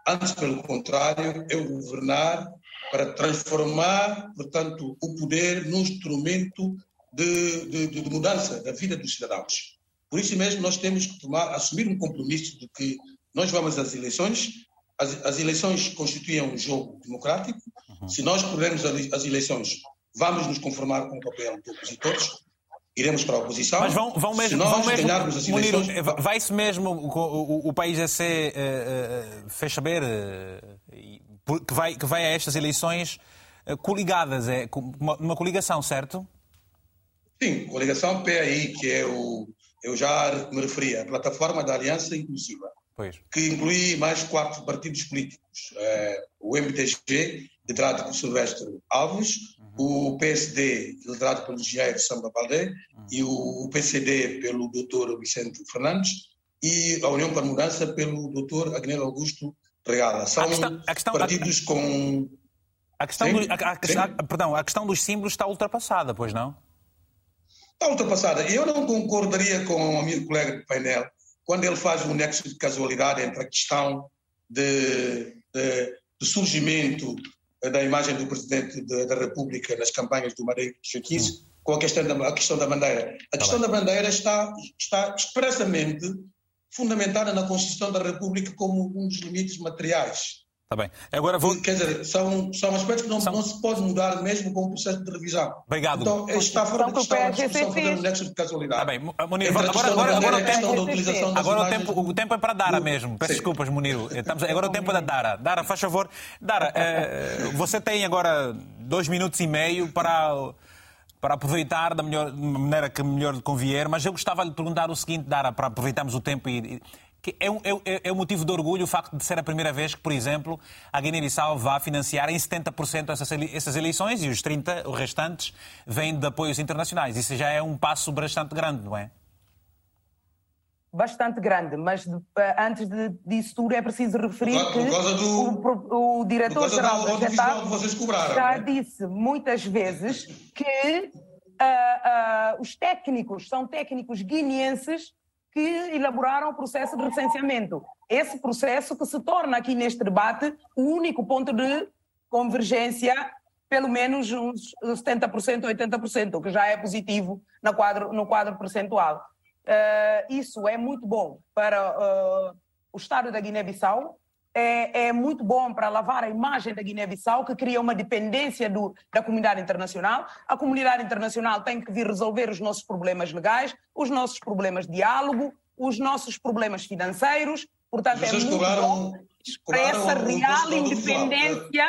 Speaker 10: antes, pelo contrário, é governar para transformar, portanto, o poder num instrumento de, de, de, mudança da vida dos cidadãos. Por isso mesmo, nós temos que tomar, assumir um compromisso de que nós vamos às eleições, as, as eleições constituem um jogo democrático. Uhum. Se nós perdermos as eleições, vamos nos conformar com o papel de opositores, iremos para a oposição.
Speaker 1: Mas vão, vão mesmo,
Speaker 10: se nós
Speaker 1: vão mesmo
Speaker 10: ganharmos as eleições...
Speaker 1: vai-se mesmo o, o, o país a ser, uh, uh, fez saber, uh, que vai, que vai a estas eleições uh, coligadas, é uma, uma coligação, certo?
Speaker 10: Sim, coligação PAI, que é o, eu já me referi, a plataforma da Aliança Inclusiva,
Speaker 1: pois.
Speaker 10: que inclui mais quatro partidos políticos. É, o MTG, liderado por Silvestre Alves, uhum. o PSD, liderado pelo engenheiro Samba Baldé, uhum. e o PCD pelo doutor Vicente Fernandes, e a União para a Mudança pelo doutor Agnello Augusto regada. São a questão, a questão, partidos a, com.
Speaker 1: A questão, do, a, perdão, a questão dos símbolos está ultrapassada, pois não?
Speaker 10: Está ultrapassada. Eu não concordaria com o amigo colega de painel quando ele faz um nexo de casualidade entre a questão de, de, de surgimento da imagem do Presidente de, da República nas campanhas do Mareiro Chaquice hum. com a questão, da, a questão da bandeira. A tá questão bem. da bandeira está, está expressamente fundamentada na Constituição da República como um dos limites materiais.
Speaker 1: Está bem. Agora vou...
Speaker 10: Quer dizer, são, são aspectos que não, são... não se pode mudar mesmo com o processo de revisão.
Speaker 1: Obrigado.
Speaker 10: Então, está fora de questão a discussão um nexo de casualidade.
Speaker 1: Está bem. Munir, agora, agora, agora, o tempo, agora o, tempo, o tempo é para Dara mesmo. Peço Sim. desculpas, Munir. Estamos, agora o tempo é da Dara. Dara, faz favor. Dara, eh, você tem agora dois minutos e meio para para aproveitar da melhor maneira que melhor convier, mas eu gostava de lhe perguntar o seguinte, Dara, para aproveitarmos o tempo e, que é, um, é, é um motivo de orgulho o facto de ser a primeira vez que, por exemplo, a Guiné-Bissau vá financiar em 70% essas, essas eleições e os 30%, os restantes, vêm de apoios internacionais. Isso já é um passo bastante grande, não é?
Speaker 5: Bastante grande, mas eh, antes de, disso tudo é preciso referir por, que por do, o, o diretor-geral da GETAP já né? disse muitas vezes que uh, uh, os técnicos são técnicos guineenses que elaboraram o processo de recenseamento. Esse processo que se torna aqui neste debate o único ponto de convergência, pelo menos uns 70%, 80%, o que já é positivo no quadro, no quadro percentual. Uh, isso é muito bom para uh, o Estado da Guiné-Bissau, é, é, muito bom para lavar a imagem da Guiné-Bissau, que cria uma dependência do, da comunidade internacional. A comunidade internacional tem que vir resolver os nossos problemas legais, os nossos problemas de diálogo, os nossos problemas financeiros. Portanto, é muito bom. Expressa real independência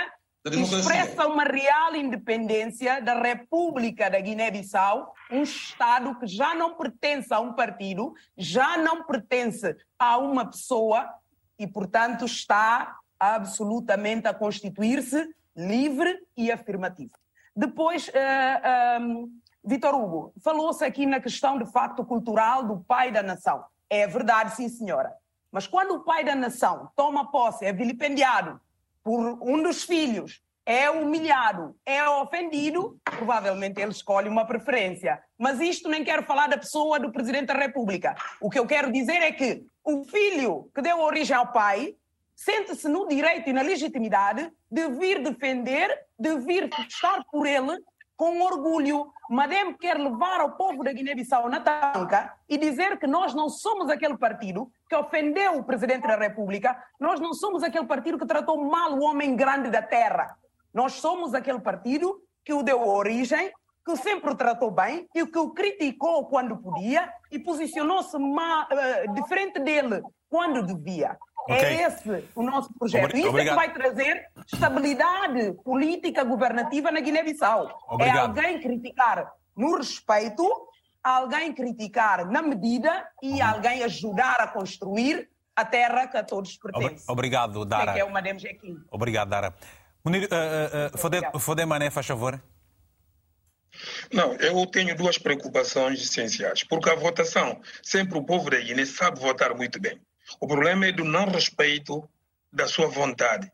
Speaker 5: expressa uma real independência da República da Guiné-Bissau, um Estado que já não pertence a um partido, já não pertence a uma pessoa e, portanto, está absolutamente a constituir-se livre e afirmativo. Depois, uh, eh, um, ehm, Vitor Hugo, falou-se aqui na questão de facto cultural do pai da nação. É verdade, sim, senhora. Mas quando o pai da nação toma posse, é vilipendiado, por um dos filhos é humilhado, é ofendido, provavelmente ele escolhe uma preferência. Mas isto nem quero falar da pessoa do Presidente da República. O que eu quero dizer é que o filho que deu origem ao pai sente-se no direito e na legitimidade de vir defender, de vir estar por ele com orgulho. Madem quer levar o povo da Guiné-Bissau na tanca e dizer que nós não somos aquele partido que ofendeu o presidente da República, nós não somos aquele partido que tratou mal o homem grande da terra. Nós somos aquele partido que o deu origem, que sempre o tratou bem e que o criticou quando podia e posicionou-se uh, diferente dele quando devia. É okay. É esse o nosso projeto. Obrig Isso é que vai trazer estabilidade política governativa na Guiné-Bissau. É alguém criticar no respeito, alguém criticar na medida e alguém ajudar a construir a terra que a todos pertence.
Speaker 1: Obrigado, Dara.
Speaker 5: Que é uma DMG
Speaker 1: Obrigado, Dara. Munir, uh, uh, Fode Mané, faz favor.
Speaker 7: Não, eu tenho duas preocupações essenciais. Porque a votação, sempre o povo da Guiné sabe votar muito bem. O problema é do não respeito da sua vontade.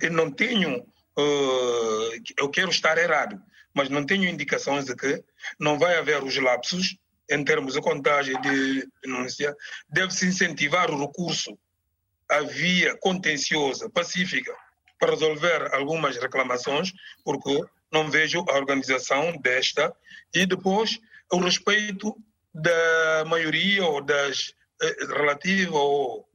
Speaker 7: Eu não tenho, uh, eu quero estar errado, mas não tenho indicações de que não vai haver os lapsos em termos de contagem de denúncia. Deve-se incentivar o recurso à via contenciosa, pacífica, para resolver algumas reclamações, porque não vejo a organização desta e depois o respeito da maioria ou das eh, relativa ou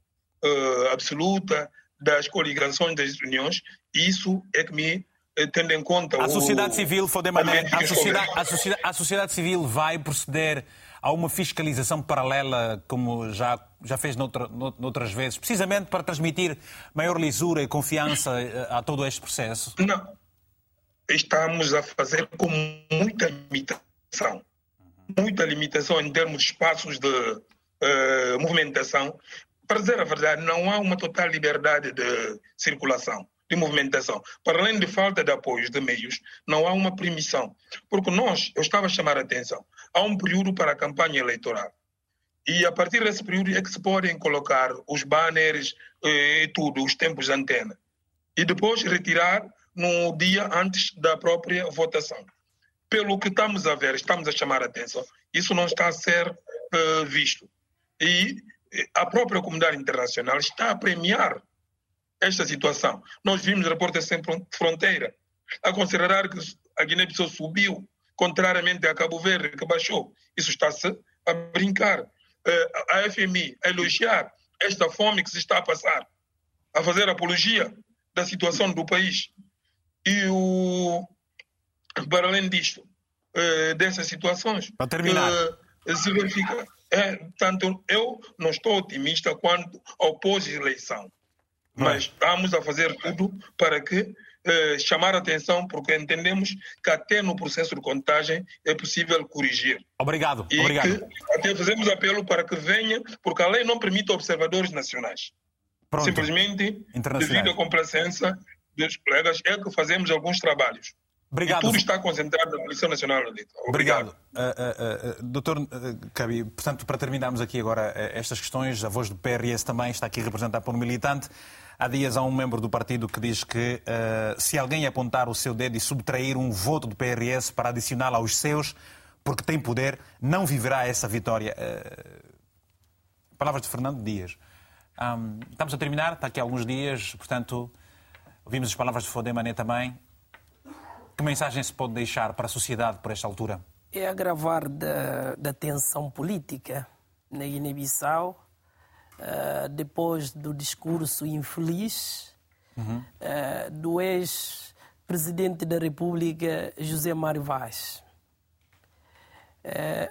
Speaker 7: uh, absoluta das coligações das uniões, isso é que me eh, tendo em conta
Speaker 1: a sociedade o, civil Fodemané, a sociedade, a, sociedade, a sociedade civil vai proceder a uma fiscalização paralela como já já fez noutra, noutras vezes precisamente para transmitir maior lisura e confiança a todo este processo?
Speaker 7: Não. Estamos a fazer com muita limitação. Muita limitação em termos de espaços de uh, movimentação. Para dizer a verdade, não há uma total liberdade de circulação, de movimentação. Para além de falta de apoios de meios, não há uma permissão. Porque nós, eu estava a chamar a atenção, há um período para a campanha eleitoral. E a partir desse período é que se podem colocar os banners eh, e tudo, os tempos de antena. E depois retirar no dia antes da própria votação. Pelo que estamos a ver, estamos a chamar a atenção, isso não está a ser uh, visto. E a própria comunidade internacional está a premiar esta situação. Nós vimos Repórteres Sem Fronteira a considerar que a Guiné-Bissau subiu, contrariamente a Cabo Verde, que baixou. Isso está-se a brincar. Eh, a FMI a elogiar esta fome que se está a passar, a fazer apologia da situação do país. E o, para além disto, eh, dessas situações,
Speaker 1: para terminar.
Speaker 7: Eh, se verifica é, tanto eu não estou otimista quanto ao pós-eleição, mas estamos a fazer tudo para que eh, chamar a atenção, porque entendemos que até no processo de contagem é possível corrigir.
Speaker 1: Obrigado,
Speaker 7: e
Speaker 1: obrigado.
Speaker 7: Que até fazemos apelo para que venha, porque a lei não permite observadores nacionais. Pronto. Simplesmente, devido à complacência dos colegas, é que fazemos alguns trabalhos.
Speaker 1: Obrigado.
Speaker 7: E tudo está concentrado na Comissão Nacional.
Speaker 1: Obrigado. Obrigado. Uh, uh, uh, doutor Cabi, portanto, para terminarmos aqui agora estas questões, a voz do PRS também está aqui representada por um militante. Há dias há um membro do partido que diz que se alguém apontar o seu dedo e subtrair um voto do PRS para adicioná-lo aos seus, porque tem poder, não viverá essa vitória. Palavras de Fernando Dias. Um, estamos a terminar, está aqui há alguns dias, portanto, ouvimos as palavras de Fodemané também. Que mensagem se pode deixar para a sociedade por esta altura?
Speaker 2: É agravar da, da tensão política na Guiné-Bissau, uh, depois do discurso infeliz uhum. uh, do ex-presidente da República, José Mário Vaz.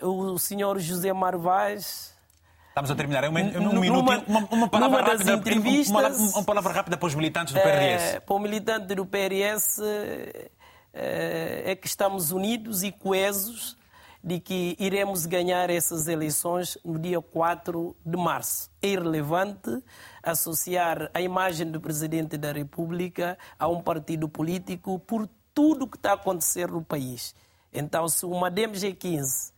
Speaker 2: Uh, o senhor José Mário Vaz
Speaker 1: Estamos a terminar. É um, um minuto. Uma, uma, palavra rápida, uma, uma, palavra rápida para os militantes do PRS.
Speaker 2: para o militante do PRS, é que estamos unidos e coesos de que iremos ganhar essas eleições no dia 4 de março. É irrelevante associar a imagem do Presidente da República a um partido político por tudo o que está a acontecer no país. Então, se uma DMG15
Speaker 1: é,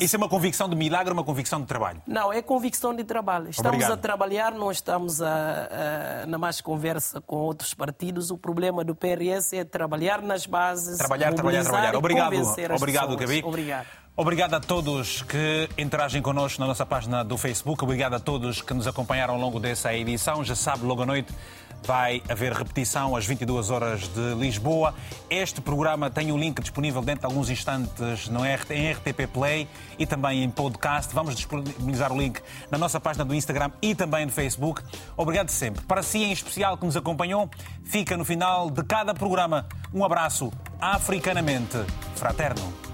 Speaker 1: isso é uma convicção de milagre ou uma convicção de trabalho?
Speaker 2: Não, é convicção de trabalho. Estamos Obrigado. a trabalhar, não estamos a, a, na mais conversa com outros partidos. O problema do PRS é trabalhar nas bases.
Speaker 1: Trabalhar, trabalhar, trabalhar. Obrigado, obrigado, Gabi.
Speaker 2: Obrigado.
Speaker 1: Obrigado a todos que interagem connosco na nossa página do Facebook. Obrigado a todos que nos acompanharam ao longo dessa edição. Já sabe, logo à noite vai haver repetição às 22 horas de Lisboa. Este programa tem o um link disponível dentro de alguns instantes no RT, em RTP Play e também em podcast. Vamos disponibilizar o link na nossa página do Instagram e também no Facebook. Obrigado sempre. Para si, em especial, que nos acompanhou, fica no final de cada programa um abraço africanamente fraterno.